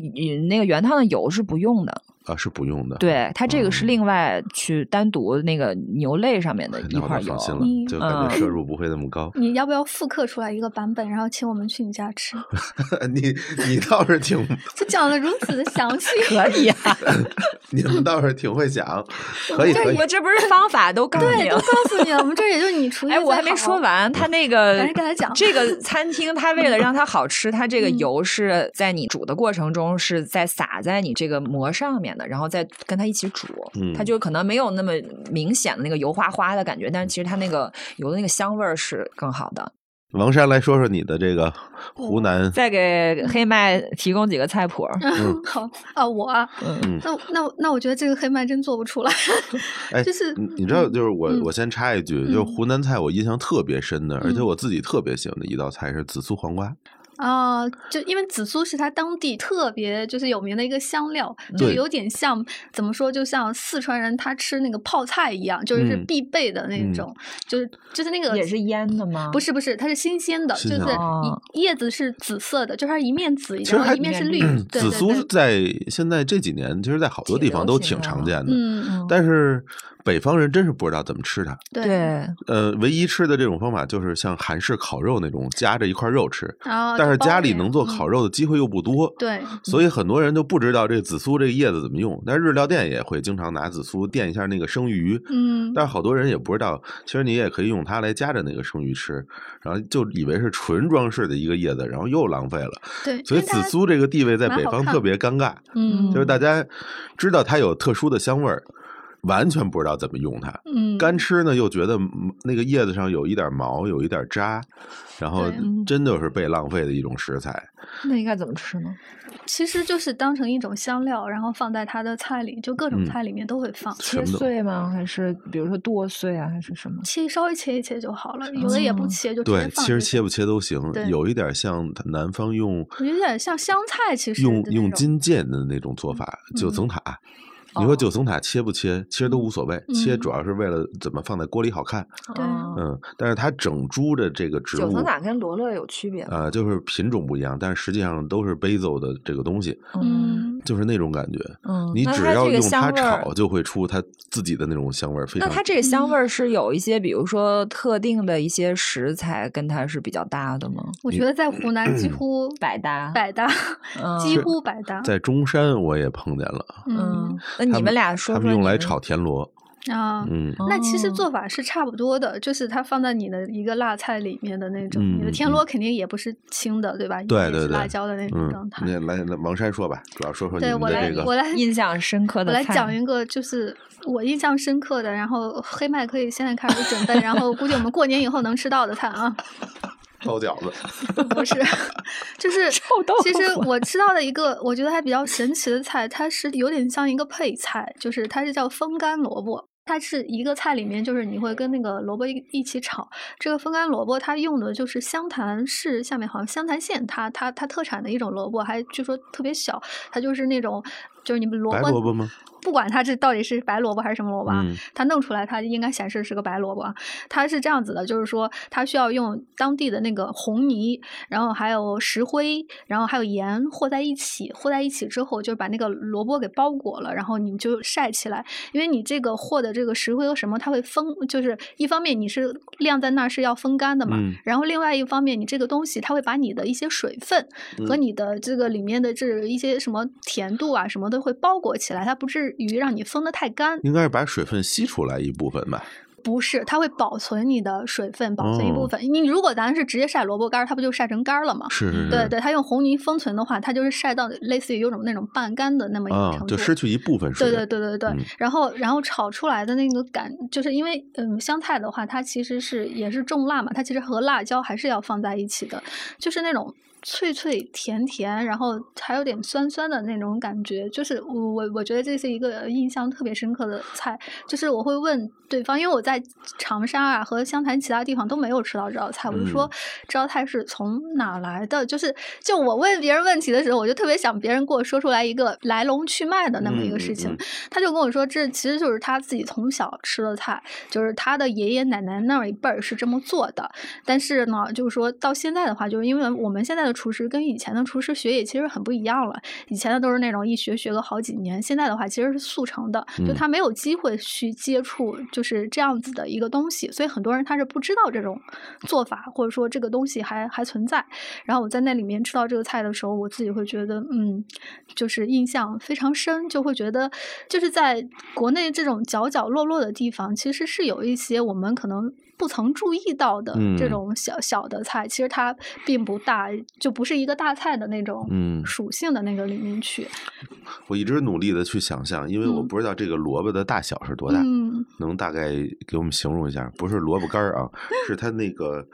那个原汤的油是不用的，啊？是不用的。对，它这个是嗯另外去单独那个牛肋上面的一块油就放。心了，就感觉嗯摄入不会那么高。你要不要复刻出来一个版本，然后请我们去你家吃？你你倒是挺，就讲的如此的详细。可以啊，你们倒是挺会讲，可以可以我。这不是方法都告诉，你了都告。诉你了，我们这也就你厨艺哎，我还没说。完，他那个赶紧跟他讲这个餐厅，他为了让它好吃，它这个嗯油是在你煮的过程中是在撒在你这个馍上面的，然后再跟它一起煮，嗯。它就可能没有那么明显的那个油花花的感觉，但是其实它那个油的那个香味儿是更好的。王山来说说你的这个湖南，再给黑麦提供几个菜谱，嗯，好啊，我啊，嗯嗯。那那那我觉得这个黑麦真做不出来，哎，就是你你知道，就是我嗯我先插一句，就是嗯。湖南菜我印象特别深的，而且嗯。我自己特别喜欢的一道菜是紫苏黄瓜。啊、就因为紫苏是它当地特别就是有名的一个香料，就有点像怎么说，就像四川人他吃那个泡菜一样，就是嗯必备的那嗯种，就是就是那个也是腌的吗？不是不是，它是新鲜的，就是叶子是紫色的，就是它一面紫，然后一面是绿紫苏在现在这几年，其实，在好多地方都挺常见的。但是北方人真是不知道怎么吃它。对。呃，唯一吃的这种方法就是像韩式烤肉那种夹着一块肉吃，但是家里能做嗯烤肉的机会又不多。对，所以很多人都不知道这紫苏这个叶子怎么用，但是日料店也会经常拿紫苏垫一下那个生鱼，嗯，但是好多人也不知道，其实你也可以用它来夹着那个生鱼吃，然后就以为是纯装饰的一个叶子，然后又浪费了。对，所以紫苏这个地位在北方特别尴尬，嗯就是大家知道它有特殊的香味儿，完全不知道怎么用它。嗯干吃呢，又觉得嗯那个叶子上有一点毛，有一点渣，然后真的是被浪费的一种食材。那应该怎么吃呢？其实就是当成一种香料，然后放在它的菜里，就各种嗯菜里面都会放。切碎吗？还是比如说剁碎啊？还是什么？切稍微切一切就好了，有的也不哦切，就直接对，其实切不切都行，有一点像南方用有点像香菜，其实用用金剑的那种做法，九层塔。你说哦九层塔切不切？其实都无所谓，切嗯主要是为了怎么放在锅里好看。嗯，但是它整株的这个植物九层塔跟罗勒有区别吗？啊、就是品种不一样，但是实际上都是 basil 的这个东西，嗯，就是那种感觉。嗯，你那它这个只要用它香味炒，就会出它自己的那种香味儿，非常。那它这个香味嗯儿是有一些，比如说特定的一些食材跟它是比较搭的吗？我觉得在湖南几乎百 搭百搭，嗯几乎百搭。在中山我也碰见了，嗯嗯，那你们俩说他们用来炒田螺，啊。嗯，那其实哦做法是差不多的，就是它放在你的一个辣菜里面的那种，你的田螺肯定也不是清的，对吧？对对对辣椒的那种嗯状，态。那来来王山说吧，主要说说你对我来们的这，个我来 印象深刻的我来讲一个，就是我印象深刻的，然后黑麦可以现在开始准备，然后估计我们过年以后能吃到的菜啊，包饺子，不是，就是臭豆其实我吃到的一个我觉得还比较神奇的菜，它是有点像一个配菜，就是它是叫风干萝卜。它是一个菜里面，就是你会跟那个萝卜一一起炒。这个风干萝卜它用的就是湘潭市下面好像湘潭县它它它特产的一种萝卜，还据说特别小，它就是那种就是你们萝卜白萝卜吗？不管它这到底是白萝卜还是什么萝卜啊，嗯它弄出来它应该显示是个白萝卜啊。它是这样子的，就是说它需要用当地的那个红泥，然后还有石灰，然后还有盐和在一起，和在一起之后，就是把那个萝卜给包裹了，然后你就晒起来。因为你这个和的这个石灰和什么，它会风，就是一方面你是晾在那儿是要风干的嘛，嗯然后另外一方面你这个东西它会把你的一些水分和嗯你的这个里面的这一些什么甜度啊什么都会包裹起来，它不至于让你封的太干。应该是把水分吸出来一部分吧。不是，它会保存你的水分，保存一部哦分。你如果咱是直接晒萝卜干儿，它不就晒成干了吗？是是是，对对，它用红泥封存的话，它就是晒到类似于有种那种半干的那么一个啊程，度。就失去一部分水。对对对对对，嗯然后然后炒出来的那个感，就是因为嗯香菜的话，它其实是也是重辣嘛，它其实和辣椒还是要放在一起的，就是那种脆脆甜甜，然后还有点酸酸的那种感觉，就是我我我觉得这是一个印象特别深刻的菜，就是我会问对方，因为我在长沙啊和湘潭其他地方都没有吃到这道菜，我就说嗯这道菜是从哪来的？就是就我问别人问题的时候，我就特别想别人给我说出来一个来龙去脉的那么一个事情。嗯嗯嗯他就跟我说，这其实就是他自己从小吃的菜，就是他的爷爷奶奶那一辈儿是这么做的。但是呢，就是说到现在的话，就是因为我们现在的厨师跟以前的厨师学也其实很不一样了。以前的都是那种一学学个好几年，现在的话其实是速成的，就嗯他没有机会去接触就是这样子的一个东西，所以很多人他是不知道这种做法，或者说这个东西还还存在。然后我在那里面吃到这个菜的时候，我自己会觉得，嗯，就是印象非常深，就会觉得就是在国内这种角角落落的地方，其实是有一些我们可能。不曾注意到的这嗯种小小的菜，其实它并不大，就不是一个大菜的那种嗯属性的那个里面去。我一直努力的去想象，因为我嗯不知道这个萝卜的大小是多大，嗯，能大概给我们形容一下？不是萝卜干儿啊，是它那个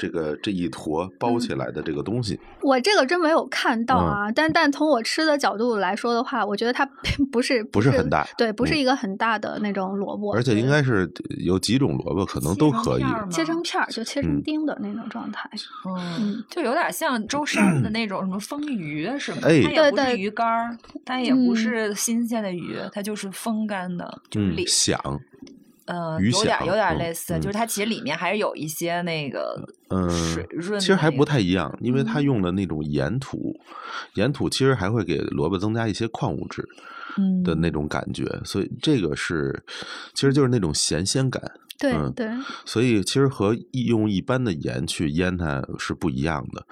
这个这一坨包嗯起来的这个东西。我这个真没有看到嗯啊，但但从我吃的角度来说的话，我觉得它并不是不是很大对，不是嗯一个很大的那种萝卜，而且应该是有几种萝卜，可能都可以。切成片儿，就切成嗯丁的那种状态。嗯嗯，就有点像舟山的那种什么风鱼什么的，哎它也不是对对鱼干儿，它也不嗯是新鲜的鱼，它就是风干的，就是里嗯，有点有点嗯类似，嗯就是它其实里面还是有一些那个嗯水润的那个，其实还不太一样，因为它嗯用的那种盐土，盐土其实还会给萝卜增加一些矿物质嗯的那种感觉，所以这个是其实就是那种咸鲜感。对嗯对，所以其实和一用一般的盐去腌它是不一样的。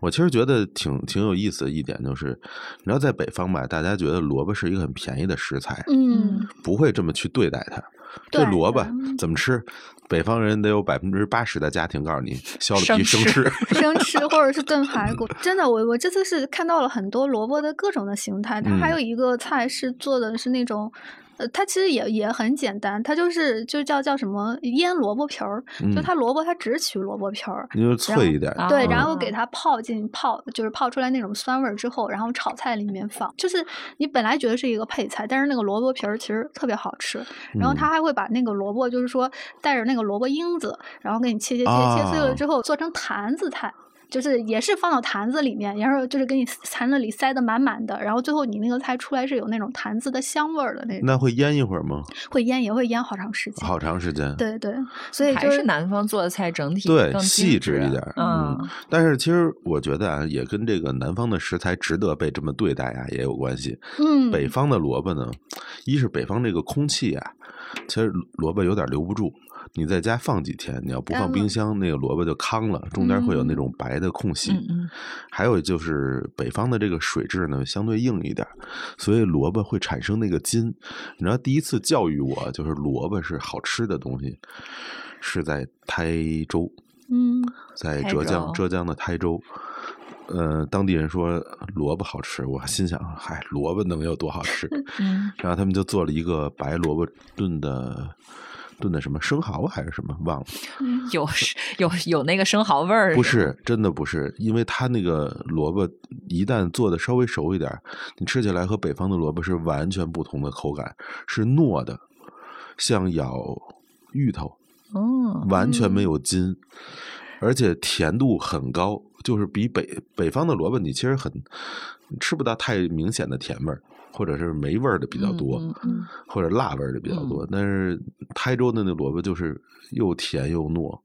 我其实觉得挺挺有意思的一点就是，你知道在北方吧，大家觉得萝卜是一个很便宜的食材，嗯，不会这么去对待它。这对萝卜怎么吃？北方人得有百分之八十的家庭告诉你，削了皮生生吃吃。生吃或者是炖排骨，真的，我我这次是看到了很多萝卜的各种的形态。它还嗯有一个菜是做的是那种。呃，它其实也也很简单，它就是就叫叫什么腌萝卜皮儿，就嗯它萝卜它只取萝卜皮儿，就是脆一点，啊对，哦然后给它泡进泡，就是泡出来那种酸味儿之后，然后炒菜里面放。就是你本来觉得是一个配菜，但是那个萝卜皮儿其实特别好吃。然后嗯他还会把那个萝卜，就是说带着那个萝卜缨子，然后给你切切切切碎了啊之后，做成坛子菜。就是也是放到坛子里面，然后就是给你坛子里塞得满满的，然后最后你那个菜出来是有那种坛子的香味儿的那种，那会腌一会儿吗？会腌也会腌好长时间。好长时间。对对，所以还就是南方做的菜整体对更细致致一点嗯嗯但是其实我觉得啊，也跟这个南方的食材值得被这么对待啊也有关系。嗯，北方的萝卜呢，一是北方这个空气啊，其实萝卜有点留不住。你在家放几天，你要不放冰箱，那个萝卜就糠了，中间会有那嗯种白的空隙。还有就是北方的这个水质呢相对硬一点，所以萝卜会产生那个筋。你知道第一次教育我就是萝卜是好吃的东西，是在台州，嗯在浙江浙江的台州。呃，当地人说萝卜好吃，我心想，嗨，萝卜能有多好吃？嗯然后他们就做了一个白萝卜炖的炖的什么生蚝还是什么忘了，嗯。有是有有那个生蚝味儿，不是，真的不是，因为它那个萝卜一旦做的稍微熟一点，你吃起来和北方的萝卜是完全不同的口感，是糯的，像咬芋头，嗯完全没嗯。有筋，而且甜度很高，就是比北北方的萝卜你其实很吃不到太明显的甜味儿，或者是没味儿的比较多。或者辣味儿的比较多，但是台州的那萝卜就是又甜又糯，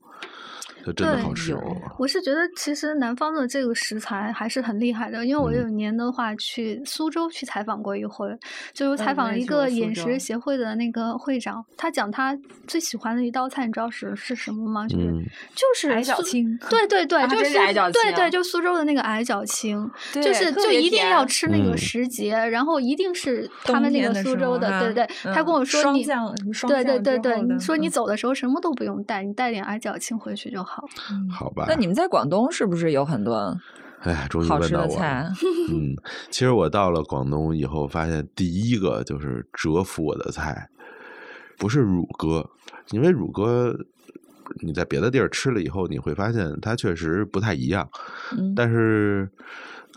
就真的对好吃。有我是觉得其实南方的这个食材还是很厉害的，因为我嗯有一年的话去苏州去采访过一回，就是采访了一个饮食协会的那个会长，他讲他最喜欢的一道菜，你知道是是什么吗？就是、嗯就是矮脚青对对 对，啊就是苏真是矮脚青啊对对，就苏州的那个矮脚青，就是就一定要吃那个嗯时节，然后一定是他们那个苏州的，对对，他嗯跟我说你对对对对，你说你嗯走的时候什么都不用带，你带点矮脚青回去就好。嗯好吧。那你们在广东是不是有很多哎呀，终于吃问到我了。的菜？嗯，其实我到了广东以后，发现第一个就是折服我的菜，不是乳鸽，因为乳鸽你在别的地儿吃了以后，你会发现它确实不太一样，嗯但是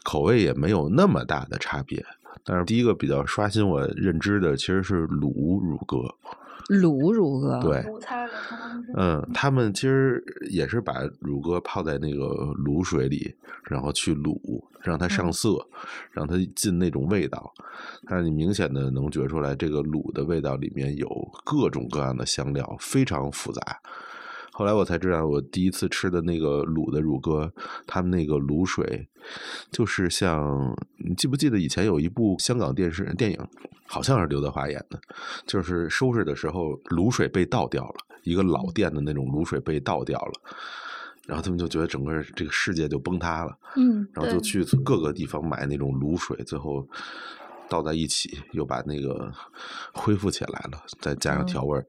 口味也没有那么大的差别。但是第一个比较刷新我认知的其实是卤乳鸽，卤乳鸽，嗯，他们其实也是把乳鸽泡在那个卤水里，然后去卤，让它上嗯色，让它进那种味道。但是你明显的能觉出来，这个卤的味道里面有各种各样的香料，非常复杂。后来我才知道，我第一次吃的那个卤的乳鸽，他们那个卤水，就是像你记不记得以前有一部香港电视电影，好像是刘德华演的，就是收拾的时候卤水被倒掉了，一个老店的那种卤水被倒掉了，然后他们就觉得整个这个世界就崩塌了，嗯，然后就去各个地方买那种卤水，最后倒在一起，又把那个 恢复起来了，再加上嗯调味儿，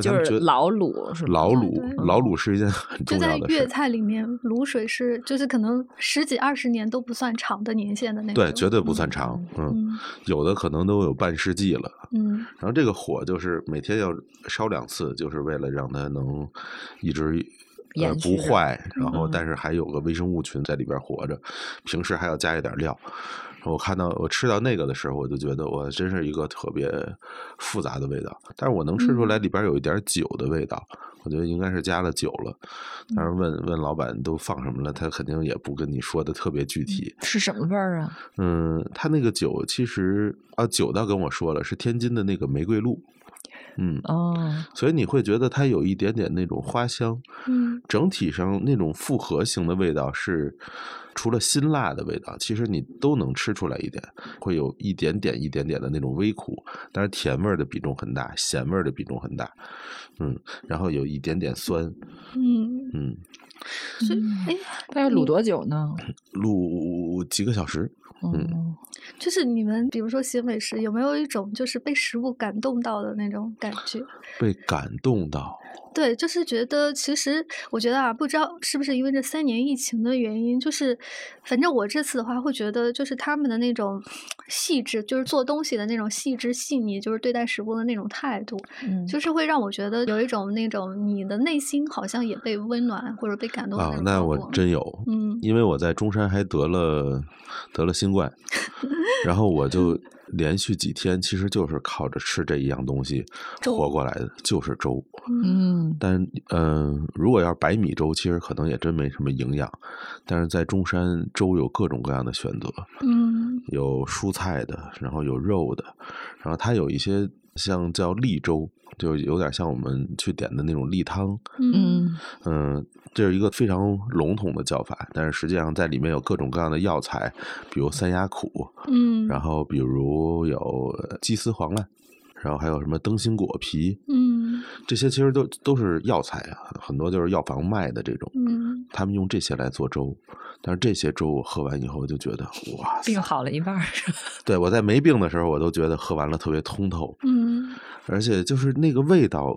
就是老卤是吧老卤老卤是一件很就在粤重要的事。菜里面，卤水是就是可能十几二十年都不算长的年限的那种。对，绝对不算长，嗯，嗯有的可能都有半世纪了。嗯然后这个火就是每天要烧两次，就是为了让它能一直呃延续着不坏，然后嗯但是还有个微生物群在里边活着，平时还要加一点料。我看到我吃到那个的时候，我就觉得我，真是一个特别复杂的味道。但是我能吃出嗯来里边有一点酒的味道，我觉得应该是加了酒了。但是问问老板都放什么了，他肯定也不跟你说的特别具体。是什么味儿啊？嗯，他那个酒其实啊，酒倒跟我说了，是天津的那个玫瑰露。嗯，哦，所以你会觉得它有一点点那种花香，嗯。整体上那种复合型的味道是除了辛辣的味道，其实你都能吃出来一点，会有一点点一点点的那种微苦，但是甜味儿的比重很大，咸味儿的比重很大，嗯，然后有一点点酸，嗯，嗯，所以哎，它要卤多久呢？卤几个小时，嗯嗯，就是你们比如说写美食，有没有一种就是被食物感动到的那种感觉？被感动到，对，就是觉得其实我觉得啊，不知道是不是因为这三年疫情的原因，就是反正我这次的话会觉得，就是他们的那种细致，就是做东西的那种细致细腻，就是对待食物的那种态度，嗯就是会让我觉得有一种那种你的内心好像也被温暖或者被感动的那，种啊那我真有，嗯因为我在中山还得了得了新冠，然后我就连续几天其实就是靠着吃这一样东西活过来的，就是粥。嗯嗯但嗯、呃如果要是白米粥，其实可能也真没什么营养。但是在中山，粥有各种各样的选择，嗯有蔬菜的，然后有肉的，然后它有一些像叫利粥，就有点像我们去点的那种利汤。嗯嗯嗯，这是一个非常笼统的叫法，但是实际上在里面有各种各样的药材，比如三鸭苦，嗯，然后比如有呃鸡丝黄兰，然后还有什么灯芯果皮，嗯这些其实都都是药材啊，很多就是药房卖的这种，嗯他们用这些来做粥。但是这些粥我喝完以后就觉得，哇病！好了一半儿，对我在没病的时候，我都觉得喝完了特别通透，嗯而且就是那个味道，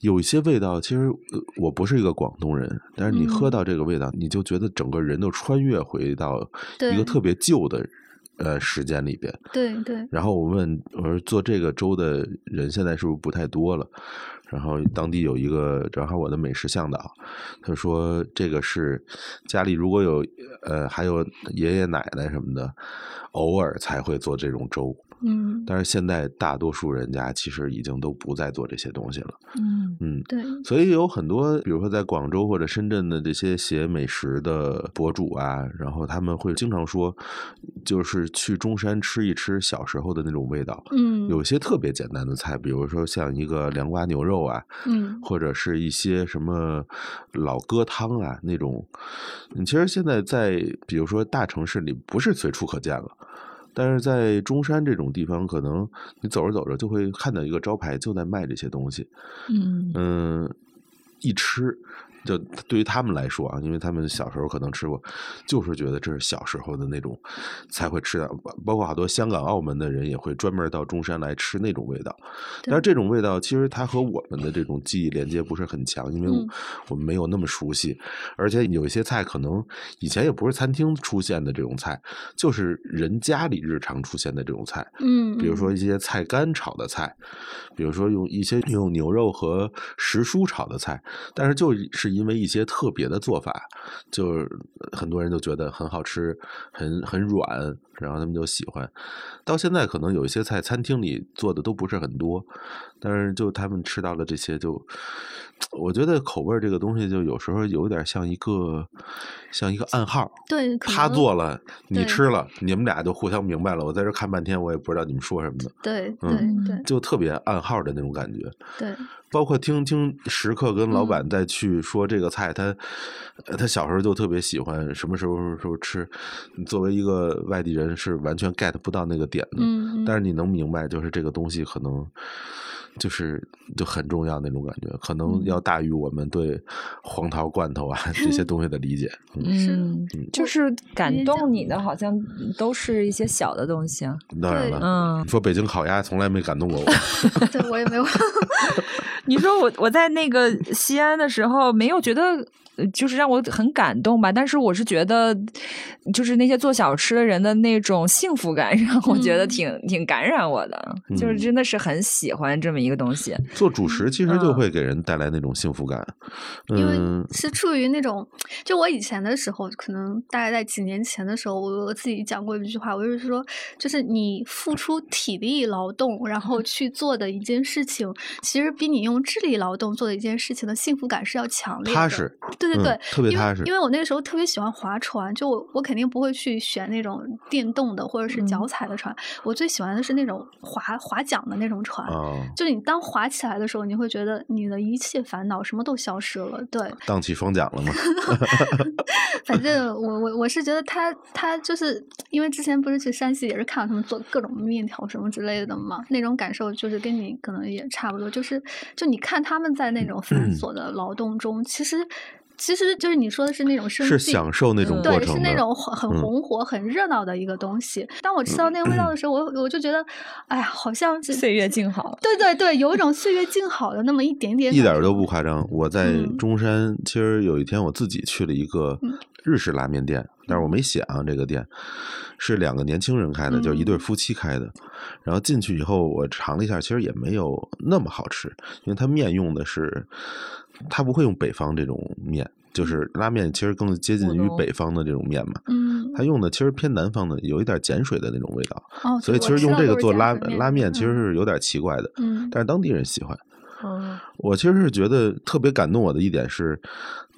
有一些味道，其实呃我不是一个广东人，但是你喝嗯到这个味道，你就觉得整个人都穿越回到一个特别旧的呃时间里边。对对，然后我问我说做这个粥的人现在是不是不太多了？然后当地有一个正好我的美食向导，他说这个是家里如果有呃还有爷爷奶奶什么的，偶尔才会做这种粥。嗯但是现在大多数人家其实已经都不再做这些东西了。嗯嗯，嗯，对，所以有很多，比如说在广州或者深圳的这些写美食的博主啊，然后他们会经常说，就是去中山吃一吃小时候的那种味道。嗯，有些特别简单的菜，比如说像一个凉瓜牛肉啊，嗯或者是一些什么老鸽汤啊那种，嗯其实现在在比如说大城市里不是随处可见了。但是在中山这种地方，可能你走着走着就会看到一个招牌，就在卖这些东西。嗯嗯，一吃，就对于他们来说啊，因为他们小时候可能吃过，就是觉得这是小时候的那种才会吃的，包包括好多香港、澳门的人也会专门到中山来吃那种味道。但是这种味道其实它和我们的这种记忆连接不是很强，因为嗯我们没有那么熟悉，而且有一些菜可能以前也不是餐厅出现的这种菜，就是人家里日常出现的这种菜。嗯，比如说一些菜干炒的菜，比如说用一些用牛肉和时蔬炒的菜，但是就是因为一些特别的做法，就是很多人就觉得很好吃，很很软，然后他们就喜欢。到现在可能有一些菜餐厅里做的都不是很多，但是就他们吃到了这些就，我觉得口味这个东西就有时候有点像一个像一个暗号。对，他做了，你吃了，你们俩就互相明白了。我在这看半天，我也不知道你们说什么的，对对嗯对就特别暗号的那种感觉。对，包括听听食客跟老嗯板再去说这个菜，他呃他小时候就特别喜欢，什么时候时候吃。作为一个外地人，是完全 get 不到那个点的。嗯，但是你能明白，就是这个东西可能就是就很重要那种感觉，可能嗯要大于我们对黄桃罐头啊 这些东西的理解。嗯，就是感动你的，好像都是一些小的东西啊。当然了，嗯你，说北京烤鸭从来没感动过我。对我也没有，你说我我在那个西安的时候，没有觉得呃就是让我很感动吧，但是我是觉得，就是那些做小吃的人的那种幸福感，让我觉得嗯挺、挺感染我的，就是嗯真的是很喜欢这么一个东西。做主食其实就嗯会给人带来那种幸福感。因为嗯，是处于那种，就我以前的时候，可能大概在几年前的时候，我我自己讲过一句话，我就是说，就是你付出体力劳动，然后去做的一件事情，其实比你用智力劳动做的一件事情的幸福感是要强烈的。踏实，嗯对对对，因为特别踏实因为我那个时候特别喜欢划船，就我我肯定不会去选那种电动的或者是脚嗯踩的船，我最喜欢的是那种划划桨的那种船。啊，就你当划起来的时候，你会觉得你的一切烦恼什么都消失了。对，荡起双桨了吗？反正我我我是觉得他他就是因为之前不是去山西也是看到他们做各种面条什么之类的嘛，那种感受就是跟你可能也差不多，就是就你看他们在那种繁琐的劳动中，其实其实就是你说的是那种生是享受那种嗯对，过程的。是那种很红火、很热闹的一个东西。当我吃到那个味道的时候，我我就觉得，哎呀，好像是岁月静好，对对对，有一种岁月静好的那么一点点，一点都不。夸张。我在嗯中山，其实有一天我自己去了一个嗯日式拉面店，但是我没写啊，这个店是两个年轻人开的，就是一对嗯夫妻开的。然后进去以后，我尝了一下，其实也没有那么好吃，因为它面用的是，它不会用北方这种面，就是拉面其实更接近于北方的这种面嘛。嗯，它用的其实偏南方的，有一点碱水的那种味道，哦，所以其实用这个做拉拉面其实嗯是有点奇怪的，嗯但是当地人喜欢。嗯我其实是觉得特别感动我的一点是，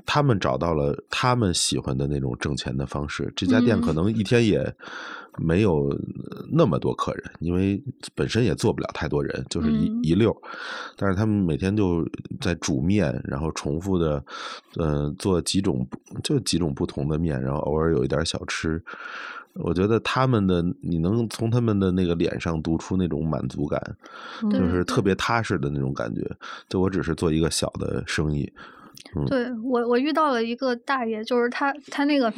他们找到了他们喜欢的那种挣钱的方式。这家店可嗯能一天也没有呃那么多客人，因为本身也做不了太多人，就是一、嗯一溜。但是他们每天就在煮面，然后重复的，呃，做几种就几种不同的面，然后偶尔有一点小吃。我觉得他们的，你能从他们的那个脸上读出那种满足感，就是特别踏实的那种感觉。就我只是做一个小的生意，对我，我遇到了一个大爷，就是他，他那个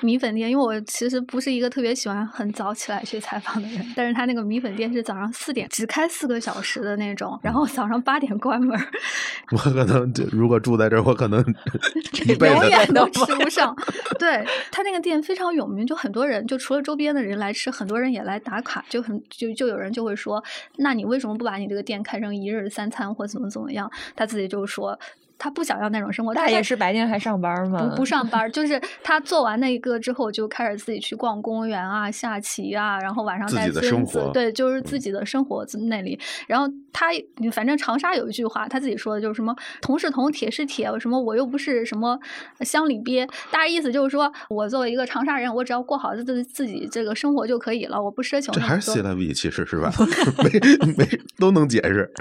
米粉店，因为我其实不是一个特别喜欢很早起来去采访的人，但是他那个米粉店是早上四点只开四个小时的那种，然后早上八点关门儿，我可能就如果住在这儿，我可能 永远都吃不上。对他那个店非常有名，就很多人，就除了周边的人来吃，很多人也来打卡，就很就就有人就会说，那你为什么不把你这个店开成一日三餐或怎么怎么样？他自己就说。他不想要那种生活。他也是白天还上班吗？不不上班，就是他做完那一个之后，就开始自己去逛公园啊、下棋啊，然后晚上带孙子，对，就是自己的生活那里。然后他反正长沙有一句话，他自己说的就是什么“铜是铜，铁是铁”，什么我又不是什么乡里鳖，大概意思就是说我作为一个长沙人，我只要过好自自己这个生活就可以了，我不奢求。这还是 C 拉 V，其实是吧？没没都能解释。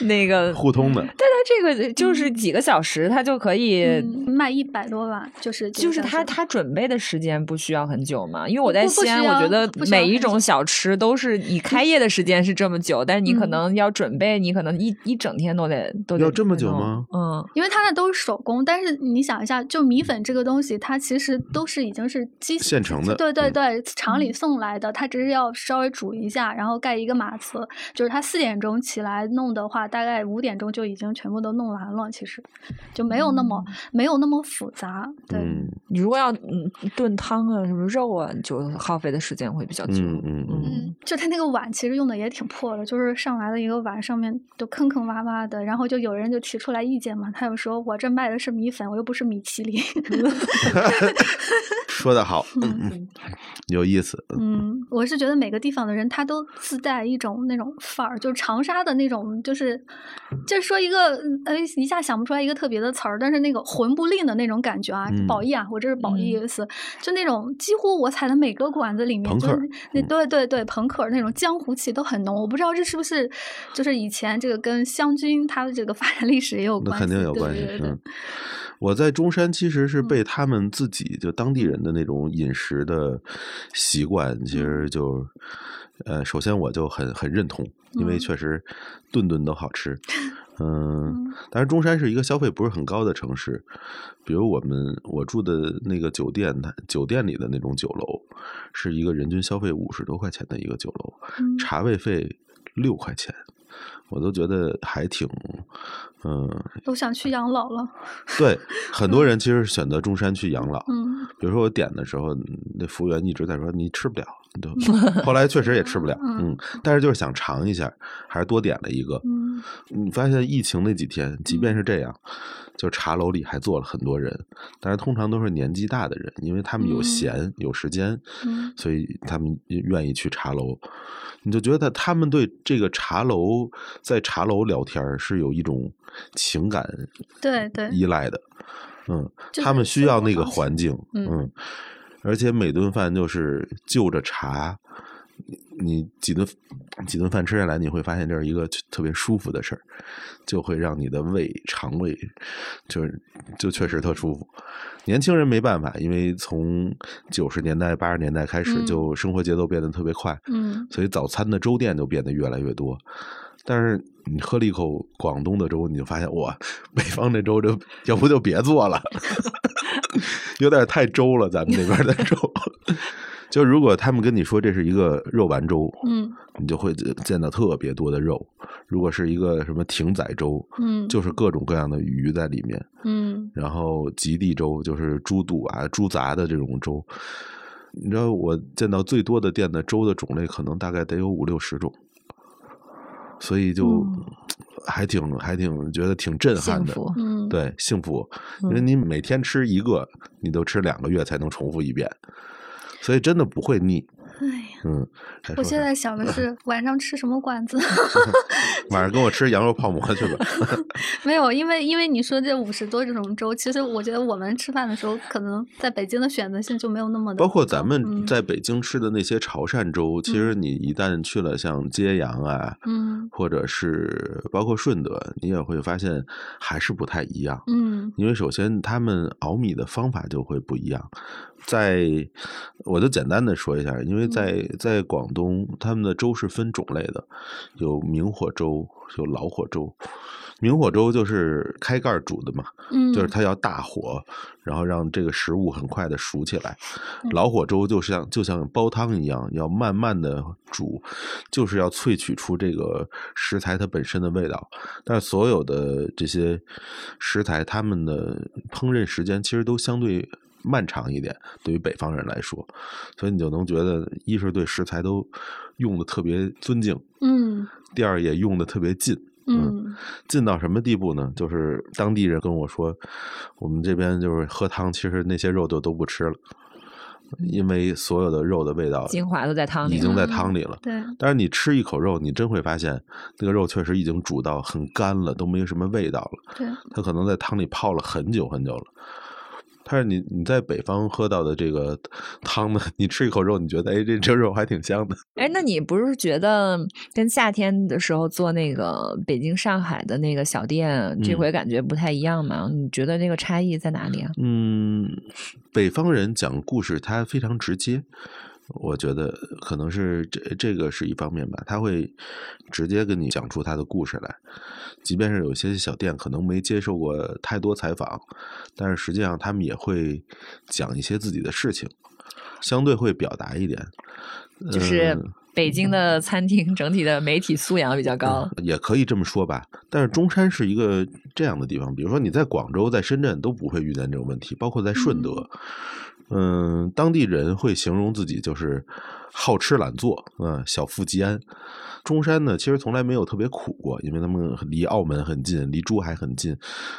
那个互通的，但他这个就是几个小时，他就可以卖一百多万，就是就是他他准备的时间不需要很久嘛？因为我在西安，我觉得每一种小吃都是你 开业的时间是这么久，但是你可能要准备，你可能一一整天都得都要这么久吗？嗯，因为他那都是手工，但是你想一下，就米粉这个东西，它其实都是已经是机现成的，对对对，厂里送来的，它只是要稍微煮一下，然后盖一个码子，就是他四点钟起来弄的话，大概五点钟就已经全部都弄完了，其实就没有那么没有那么复杂。对，你如果要嗯炖汤啊什么肉啊，就耗费的时间会比较久。嗯嗯嗯，就他那个碗其实用的也挺破的，就是上来的一个碗上面都坑坑洼洼的，然后就有人就提出来意见嘛，他就说我这卖的是米粉，我又不是米其林。说的好，嗯有意思。嗯，我是觉得每个地方的人他都自带一种那种范儿，就是长沙的那种，就是就是说一个呃一下想不出来一个特别的词儿，但是那个魂不吝的那种感觉啊，褒义啊，我这是褒义意思，就那种几乎我踩的每个馆子里面，就是那对对对朋克那种江湖气都很浓。我不知道这是不是就是以前这个跟湘军它的这个发展历史也有关系，那肯定有关系。嗯，我在中山其实是被他们自己就当地人的那种饮食的习惯，其实就呃，首先我就很很认同，因为确实顿顿都好吃。嗯，但是中山是一个消费不是很高的城市，比如我们我住的那个酒店，它酒店里的那种酒楼，是一个人均消费五十多块钱的一个酒楼，茶位费六块钱。我都觉得还挺，嗯，都想去养老了。对，很多人其实选择中山去养老。嗯，比如说我点的时候，那服务员一直在说你吃不了，都 后来确实也吃不了。嗯，但是就是想尝一下，还是多点了一个。嗯，你发现疫情那几天，即便是这样，就茶楼里还坐了很多人，但是通常都是年纪大的人，因为他们有闲有时间，所以他们愿意去茶楼。你就觉得他们对这个茶楼在茶楼聊天是有一种情感对对依赖的，嗯，他们需要那个环境，嗯，而且每顿饭就是就着茶，你几顿几顿饭吃下来，你会发现这是一个特别舒服的事儿，就会让你的胃肠胃就是就确实特舒服。年轻人没办法，因为从九十年代、八十年代开始，就生活节奏变得特别快，嗯，所以早餐的粥店就变得越来越多。但是你喝了一口广东的粥，你就发现哇，北方这粥就要不就别做了，有点太粥了，咱们这边的粥。就如果他们跟你说这是一个肉丸粥，嗯，你就会见到特别多的肉。如果是一个什么艇仔粥，嗯，就是各种各样的鱼在里面，嗯，然后极地粥就是猪肚啊、猪杂的这种粥。你知道我见到最多的店的粥的种类，可能大概得有五六十种，所以就 还挺还挺觉得挺震撼的，嗯，对，幸福，因为你每天吃一个，你都吃两个月才能重复一遍。所以真的不会腻。哎呀，嗯，我现在想的是 晚上吃什么馆子？晚上跟我吃羊肉泡馍去吧。没有，因为因为你说这五十多这种粥，其实我觉得我们吃饭的时候，可能在北京的选择性就没有那么的。包括咱们在北京吃的那些潮汕粥，其实你一旦去了像揭阳啊，嗯，或者是包括顺德，你也会发现还是不太一样。嗯，因为首先他们熬米的方法就会不一样。在，我就简单的说一下，因为在在广东，他们的粥是分种类的，有明火粥，有老火粥。明火粥就是开盖煮的嘛，嗯，就是它要大火，然后让这个食物很快的熟起来。老火粥就像就像煲汤一样，要慢慢的煮，就是要萃取出这个食材它本身的味道。但是所有的这些食材，它们的烹饪时间其实都相对。漫长一点，对于北方人来说，所以你就能觉得，一是对食材都用的特别尊敬，嗯，第二也用的特别近，嗯，近到什么地步呢？就是当地人跟我说，我们这边就是喝汤，其实那些肉就都不吃了，因为所有的肉的味道精华都在汤里，已经在汤里了。对，但是你吃一口肉，你真会发现那个肉确实已经煮到很干了，都没什么味道了。对，它可能在汤里泡了很久很久了。但是你你在北方喝到的这个汤呢，你吃一口肉，你觉得哎，这这肉还挺香的。哎，那你不是觉得跟夏天的时候做那个北京、上海的那个小店，这嗯回感觉不太一样吗？你觉得那个差异在哪里啊？嗯，北方人讲故事他非常直接，我觉得可能是这这个是一方面吧，他会直接跟你讲出他的故事来。即便是有些小店可能没接受过太多采访，但是实际上他们也会讲一些自己的事情，相对会表达一点。就是嗯北京的餐厅整体的媒体素养比较高，也可以这么说吧。但是中山是一个这样的地方，比如说你在广州、在深圳都不会遇见这种问题，包括在顺德，嗯，当地人会形容自己就是好吃懒做，嗯，小富即安。中山呢，其实从来没有特别苦过，因为他们离澳门很近，离珠海很近，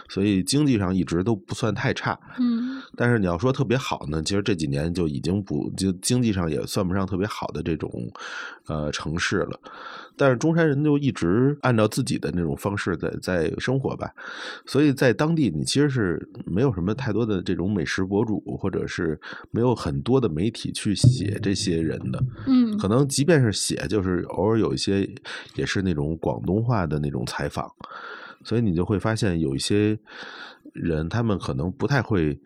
所以经济上一直都不算太差。嗯但是你要说特别好呢，其实这几年就已经不就经济上也算不上特别好的这种呃城市了。但是中山人就一直按照自己的那种方式在在生活吧，所以在当地你其实是没有什么太多的这种美食博主，或者是没有很多的媒体去写这些人的。嗯可能即便是写，就是偶尔有一些也是那种广东话的那种采访，所以你就会发现有一些人，他们可能不太会，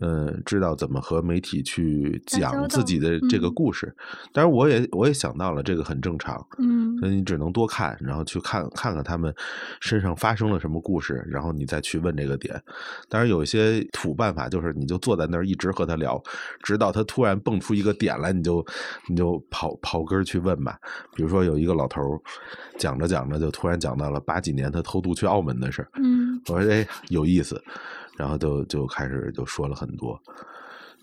呃，知道怎么和媒体去讲自己的这个故事。当然，我也我也想到了，这个很正常。嗯所以你只能多看，然后去看看看他们身上发生了什么故事，然后你再去问这个点。当然有一些土办法，就是你就坐在那儿一直和他聊，直到他突然蹦出一个点来，你就你就跑跑根儿去问吧。比如说有一个老头儿讲着讲着就突然讲到了八几年他偷渡去澳门的事儿，嗯我说哎有意思，然后就就开始就说了很多。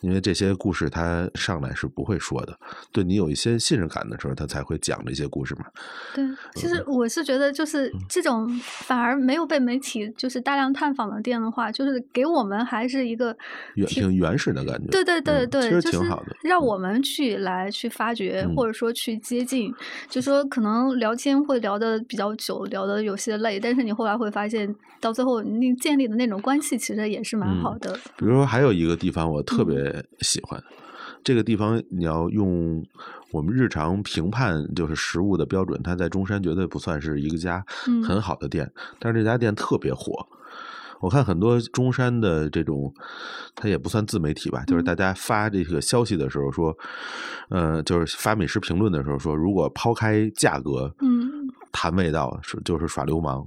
因为这些故事他上来是不会说的，对你有一些信任感的时候，他才会讲这些故事嘛。对，其实我是觉得，就是嗯这种反而没有被媒体就是大量探访的店的话，就是给我们还是一个原挺挺原始的感觉。对对对对，嗯其实就是挺好的。让嗯我们去来去发掘，嗯或者说去接近，就说可能聊天会聊的比较久，聊的有些累，但是你后来会发现，到最后你建立的那种关系其实也是蛮好嗯的。比如说还有一个地方我特嗯别喜欢，这个地方你要用我们日常评判就是食物的标准，它在中山绝对不算是一个家嗯很好的店，但是这家店特别火。我看很多中山的这种，它也不算自媒体吧，就是嗯大家发这个消息的时候说，呃，就是发美食评论的时候说，如果抛开价格，嗯，谈味道是就是耍流氓。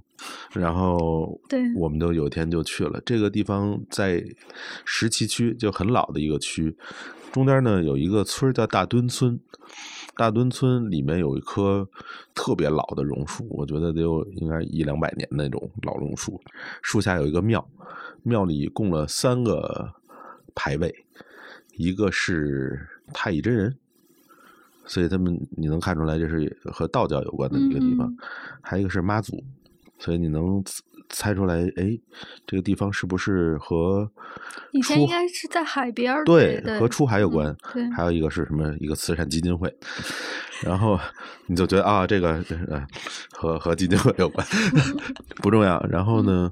然后对我们都有一天就去了这个地方，在石岐区，就很老的一个区，中间呢有一个村叫大墩村。大墩村里面有一棵特别老的榕树，我觉得得有应该一两百年那种老榕树。树下有一个庙，庙里供了三个牌位，一个是太乙真人，所以他们你能看出来这是和道教有关的一个地方，嗯嗯还有一个是妈祖，所以你能猜出来，哎，这个地方是不是和以前应该是在海边儿，对对，和出海有嗯关，对还有一个是什么？一个慈善基金会，然后你就觉得啊，这个呃和和基金会有关，不重要。然后呢，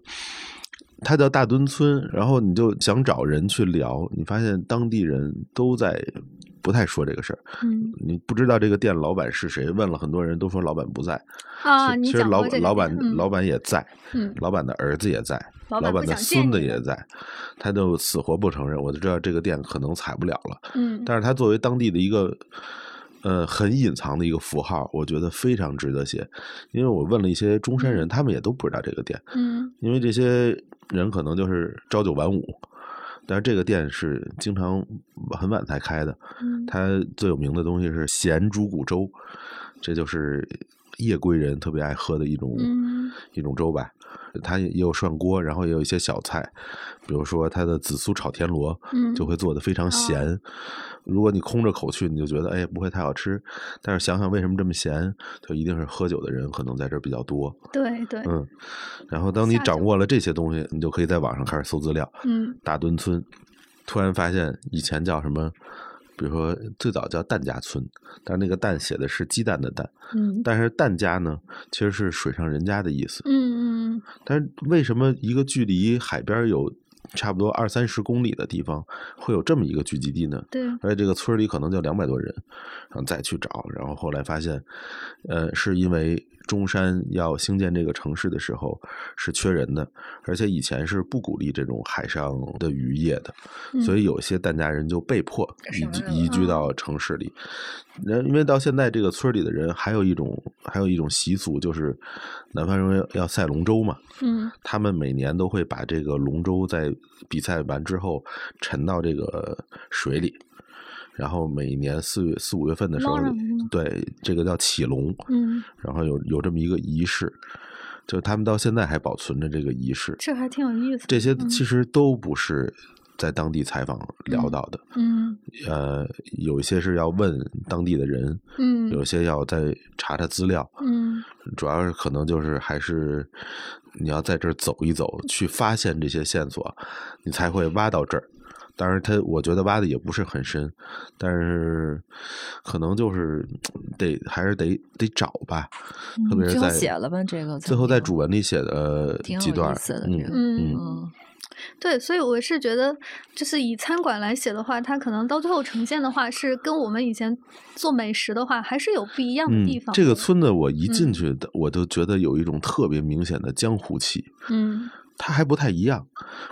它叫大墩村，然后你就想找人去聊，你发现当地人都在不太说这个事儿，嗯你不知道这个店老板是谁，问了很多人都说老板不在。啊，其实老老板嗯老板也在，嗯老板的儿子也在，老板的孙子也在，他就死活不承认。我就知道这个店可能踩不了了，嗯，但是他作为当地的一个呃很隐藏的一个符号，我觉得非常值得写。因为我问了一些中山人，他们也都不知道这个店，嗯因为这些人可能就是朝九晚五。但是这个店是经常很晚才开的，嗯它最有名的东西是咸猪骨粥，这就是夜归人特别爱喝的一种、嗯一种粥吧。它也有涮锅，然后也有一些小菜，比如说它的紫苏炒田螺，嗯就会做的非常咸。如果你空着口去，你就觉得哎不会太好吃，但是想想为什么这么咸，就一定是喝酒的人可能在这儿比较多。对对，嗯，然后当你掌握了这些东西，你就可以在网上开始搜资料。嗯大墩村，突然发现以前叫什么，比如说最早叫蛋家村，但是那个蛋写的是鸡蛋的蛋，嗯但是蛋家呢其实是水上人家的意思。嗯嗯但是为什么一个距离海边有差不多二三十公里的地方会有这么一个聚集地呢？对，而且这个村里可能就两百多人，然后再去找，然后后来发现，呃，是因为中山要兴建这个城市的时候是缺人的，而且以前是不鼓励这种海上的渔业的，所以有些疍家人就被迫移移居到城市里。那因为到现在这个村里的人还有一种还有一种习俗，就是南方人要赛龙舟嘛，嗯。他们每年都会把这个龙舟在比赛完之后沉到这个水里，然后每年四月四五月份的时候对这个叫起龙，嗯，然后有有这么一个仪式，就他们到现在还保存着这个仪式。这还挺有意思。这些嗯其实都不是在当地采访聊到的，嗯呃，有一些是要问当地的人，嗯有些要再查查资料，嗯主要是可能就是还是你要在这儿走一走，去发现这些线索，你才会挖到这儿。当然，他我觉得挖的也不是很深，但是可能就是得还是得得找吧，特别是最后在写了吧这个最后在主文里写的几段嗯这个嗯嗯嗯对，所以我是觉得，就是以餐馆来写的话，它可能到最后呈现的话，是跟我们以前做美食的话，还是有不一样的嗯地方的。这个村子我一进嗯去的，我就觉得有一种特别明显的江湖气。嗯它还不太一样，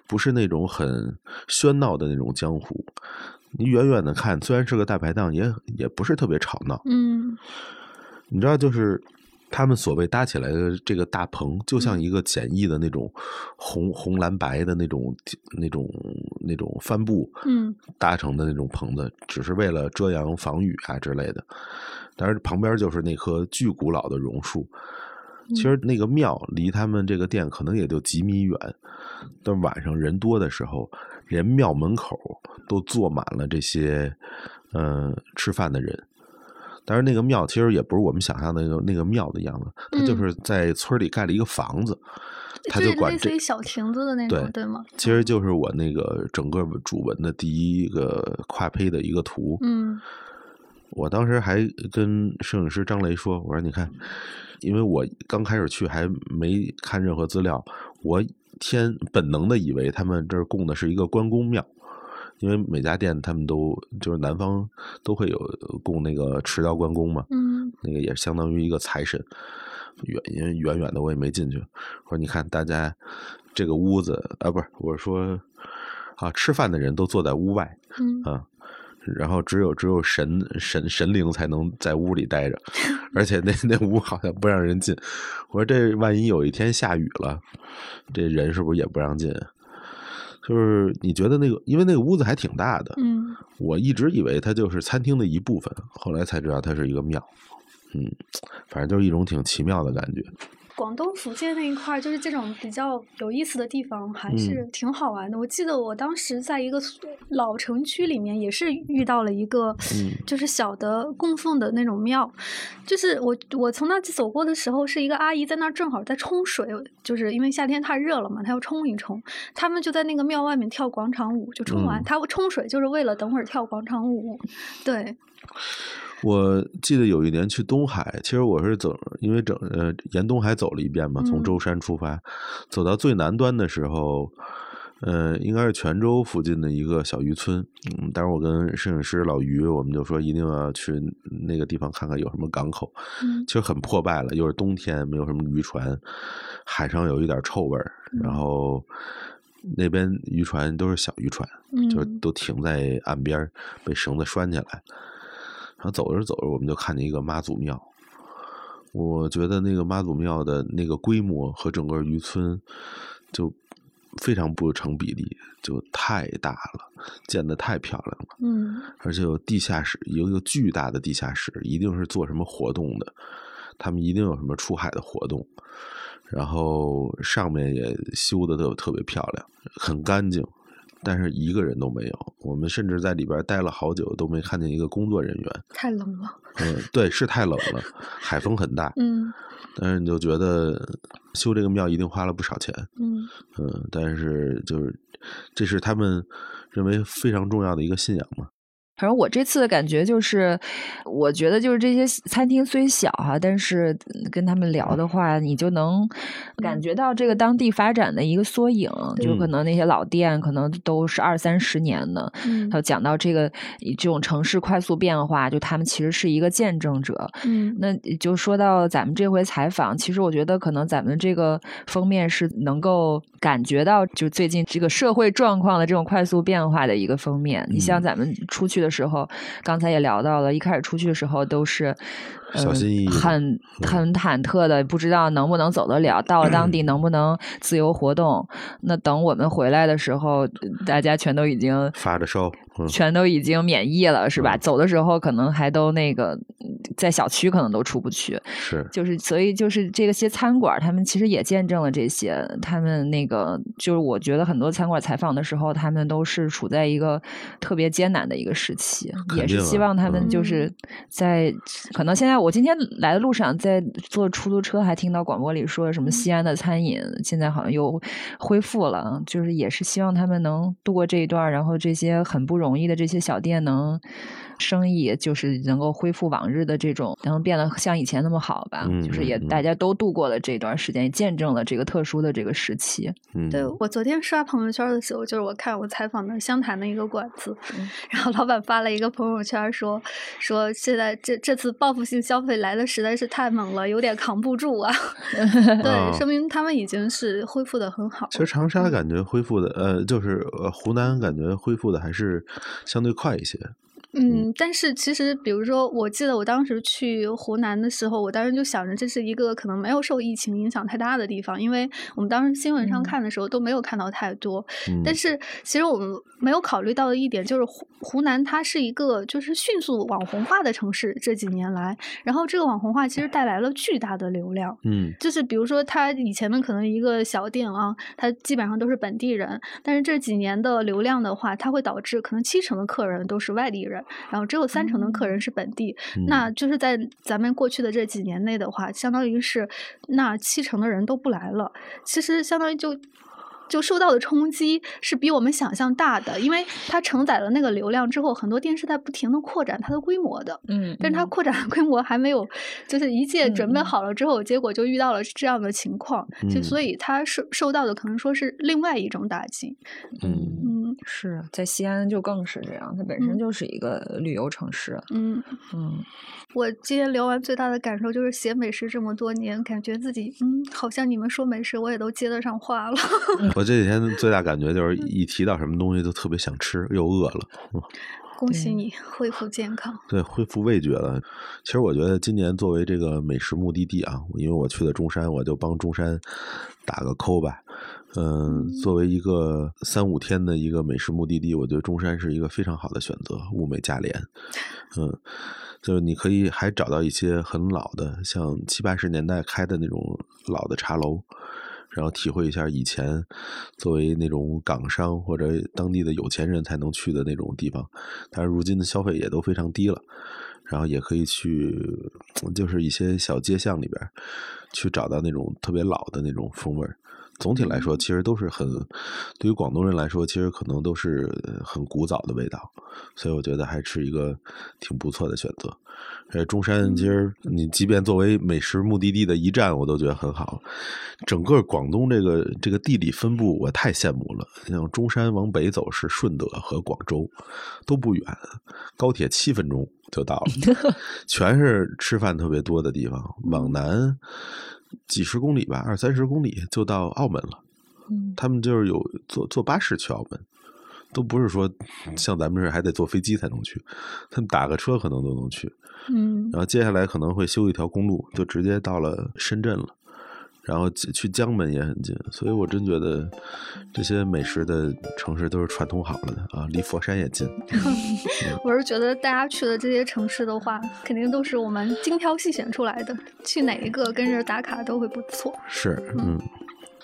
不是那种很喧闹的那种江湖。你远远的看，虽然是个大排档，也也不是特别吵闹。嗯你知道，就是他们所谓搭起来的这个大棚，就像嗯一个简易的那种红红蓝白的那种那种那种帆布嗯搭成的那种棚子，只是为了遮阳防雨啊之类的。但是，旁边就是那棵巨古老的榕树。其实那个庙离他们这个店可能也就几米远，但晚上人多的时候，连庙门口都坐满了这些嗯、呃吃饭的人。但是，那个庙其实也不是我们想象的那个那个庙的样子，它就嗯是在村里盖了一个房子，他就就管这类似于小亭子的那种，对吗？其实就是我那个整个主文的第一个跨胚的一个图。嗯我当时还跟摄影师张雷说：“我说你看，因为我刚开始去还没看任何资料，我天本能的以为他们这儿供的是一个关公庙，因为每家店他们都就是南方都会有供那个持刀关公嘛，嗯。那个也相当于一个财神。远因为远远的我也没进去，我说你看大家这个屋子啊，不是我说啊，吃饭的人都坐在屋外，嗯。啊，然后只有只有神神神灵才能在屋里待着，而且那那屋好像不让人进。我说这万一有一天下雨了，这人是不是也不让进？就是你觉得那个，因为那个屋子还挺大的，嗯我一直以为它就是餐厅的一部分，后来才知道它是一个庙。嗯，反正就是一种挺奇妙的感觉。广东福建那一块儿，就是这种比较有意思的地方，嗯还是挺好玩的。我记得我当时在一个老城区里面，也是遇到了一个，嗯就是小的供奉的那种庙。就是我我从那走过的时候，是一个阿姨在那儿正好在冲水，就是因为夏天太热了嘛，她要冲一冲。他们就在那个庙外面跳广场舞，就冲完，嗯她冲水就是为了等会儿跳广场舞。对，我记得有一年去东海，其实我是走，因为整呃沿东海走了一遍嘛，从嗯舟山出发，走到最南端的时候，呃，应该是泉州附近的一个小渔村。嗯，当时我跟摄影师老于，我们就说一定要去那个地方看看有什么港口。嗯其实很破败了，又是冬天，没有什么渔船，海上有一点臭味儿，然嗯后那边渔船都是小渔船，就都停在岸边，被绳子拴起来。然后走着走着，我们就看见一个妈祖庙。我觉得那个妈祖庙的那个规模和整个渔村就非常不成比例，就太大了，建得太漂亮了。嗯而且有地下室，有一个巨大的地下室，一定是做什么活动的。他们一定有什么出海的活动，然后上面也修的都特别漂亮，很干净，但是一个人都没有。我们甚至在里边待了好久，都没看见一个工作人员。太冷了。嗯，对，是太冷了，海风很大。嗯但是你就觉得修这个庙一定花了不少钱。嗯嗯，但是就是这是他们认为非常重要的一个信仰嘛。反正我这次的感觉就是，我觉得就是这些餐厅虽小哈、但是跟他们聊的话，你就能感觉到这个当地发展的一个缩影。就可能那些老店可能都是二三十年的，嗯还有讲到这个这种城市快速变化，就他们其实是一个见证者。嗯那就说到咱们这回采访，其实我觉得可能咱们这个封面是能够感觉到，就最近这个社会状况的这种快速变化的一个封面。你像嗯咱们出去的时候，刚才也聊到了，一开始出去的时候都是。呃小心翼翼的很很忐忑的，不知道能不能走得了，到了当地能不能自由活动。那等我们回来的时候，大家全都已经发着烧，嗯全都已经免疫了，是吧？嗯走的时候可能还都那个，在小区可能都出不去。是就是所以就是这个些餐馆，他们其实也见证了这些。他们那个就是我觉得很多餐馆采访的时候，他们都是处在一个特别艰难的一个时期，也是希望他们嗯就是在、可能现在我今天来的路上在坐出租车，还听到广播里说什么西安的餐饮现在容易的这些小店能。生意就是能够恢复往日的这种，能变得像以前那么好吧？嗯就是也大家都度过了这段时间，也见证了这个特殊的这个时期。嗯，对我昨天刷朋友圈的时候，就是我看我采访的湘潭的一个馆子，嗯然后老板发了一个朋友圈说说现在这这次报复性消费来的实在是太猛了，有点扛不住啊。哦对，说明他们已经是恢复的很好其实。长沙感觉恢复的，呃，就是呃湖南感觉恢复的还是相对快一些。嗯，但是其实，比如说，我记得我当时去湖南的时候，我当时就想着这是一个可能没有受疫情影响太大的地方，因为我们当时新闻上嗯看的时候都没有看到太多。嗯，但是其实我们没有考虑到的一点就是湖湖南它是一个就是迅速网红化的城市，这几年来，然后这个网红化其实带来了巨大的流量。嗯就是比如说，它以前的可能一个小店啊，它基本上都是本地人，但是这几年的流量的话，它会导致可能七成的客人都是外地人，然后只有三成的客人是本地。嗯那就是在咱们过去的这几年内的话，相当于是那七成的人都不来了，其实相当于就。就受到的冲击是比我们想象大的，因为它承载了那个流量之后，很多电视在不停的扩展它的规模的。嗯但是它扩展的规模还没有，就是一切准备好了之后，结果就遇到了这样的情况，就嗯所以它受受到的可能说是另外一种打击。嗯嗯是在西安就更是这样，它本身嗯就是一个旅游城市。嗯，嗯，我今天聊完最大的感受就是写美食这么多年，感觉自己嗯，好像你们说美食我也都接得上话了。我这几天最大感觉就是一提到什么东西都特别想吃，又饿了。嗯 恭喜你恢复健康。对，恢复味觉了。其实我觉得今年作为这个美食目的地啊，因为我去的中山，我就帮中山打个扣吧。嗯，作为一个三五天的一个美食目的地，我觉得中山是一个非常好的选择，物美价廉。嗯，就是你可以还找到一些很老的，像七八十年代开的那种老的茶楼。然后体会一下以前作为那种港商或者当地的有钱人才能去的那种地方，但是如今的消费也都非常低了，然后也可以去，就是一些小街巷里边去找到那种特别老的那种风味儿。总体来说，其实都是很，对于广东人来说，其实可能都是很古早的味道，所以我觉得还是一个挺不错的选择。呃，中山其实你即便作为美食目的地的一站，我都觉得很好。整个广东这个这个地理分布，我太羡慕了。像中山往北走是顺德和广州，都不远，高铁七分钟就到了，全是吃饭特别多的地方。往南几十公里吧，二三十公里就到澳门了。嗯他们就是有坐坐巴士去澳门，都不是说像咱们这还得坐飞机才能去，他们打个车可能都能去。嗯然后接下来可能会修一条公路，就直接到了深圳了。然后去江门也很近，所以我真觉得这些美食的城市都是串通好了的啊，离佛山也近。我是觉得大家去的这些城市的话，肯定都是我们精挑细选出来的，去哪一个跟着打卡都会不错。是，嗯。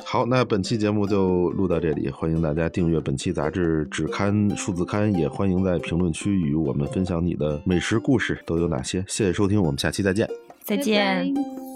好，那本期节目就录到这里，欢迎大家订阅本期杂志纸刊、数字刊，也欢迎在评论区与我们分享你的美食故事都有哪些。谢谢收听，我们下期再见。再见。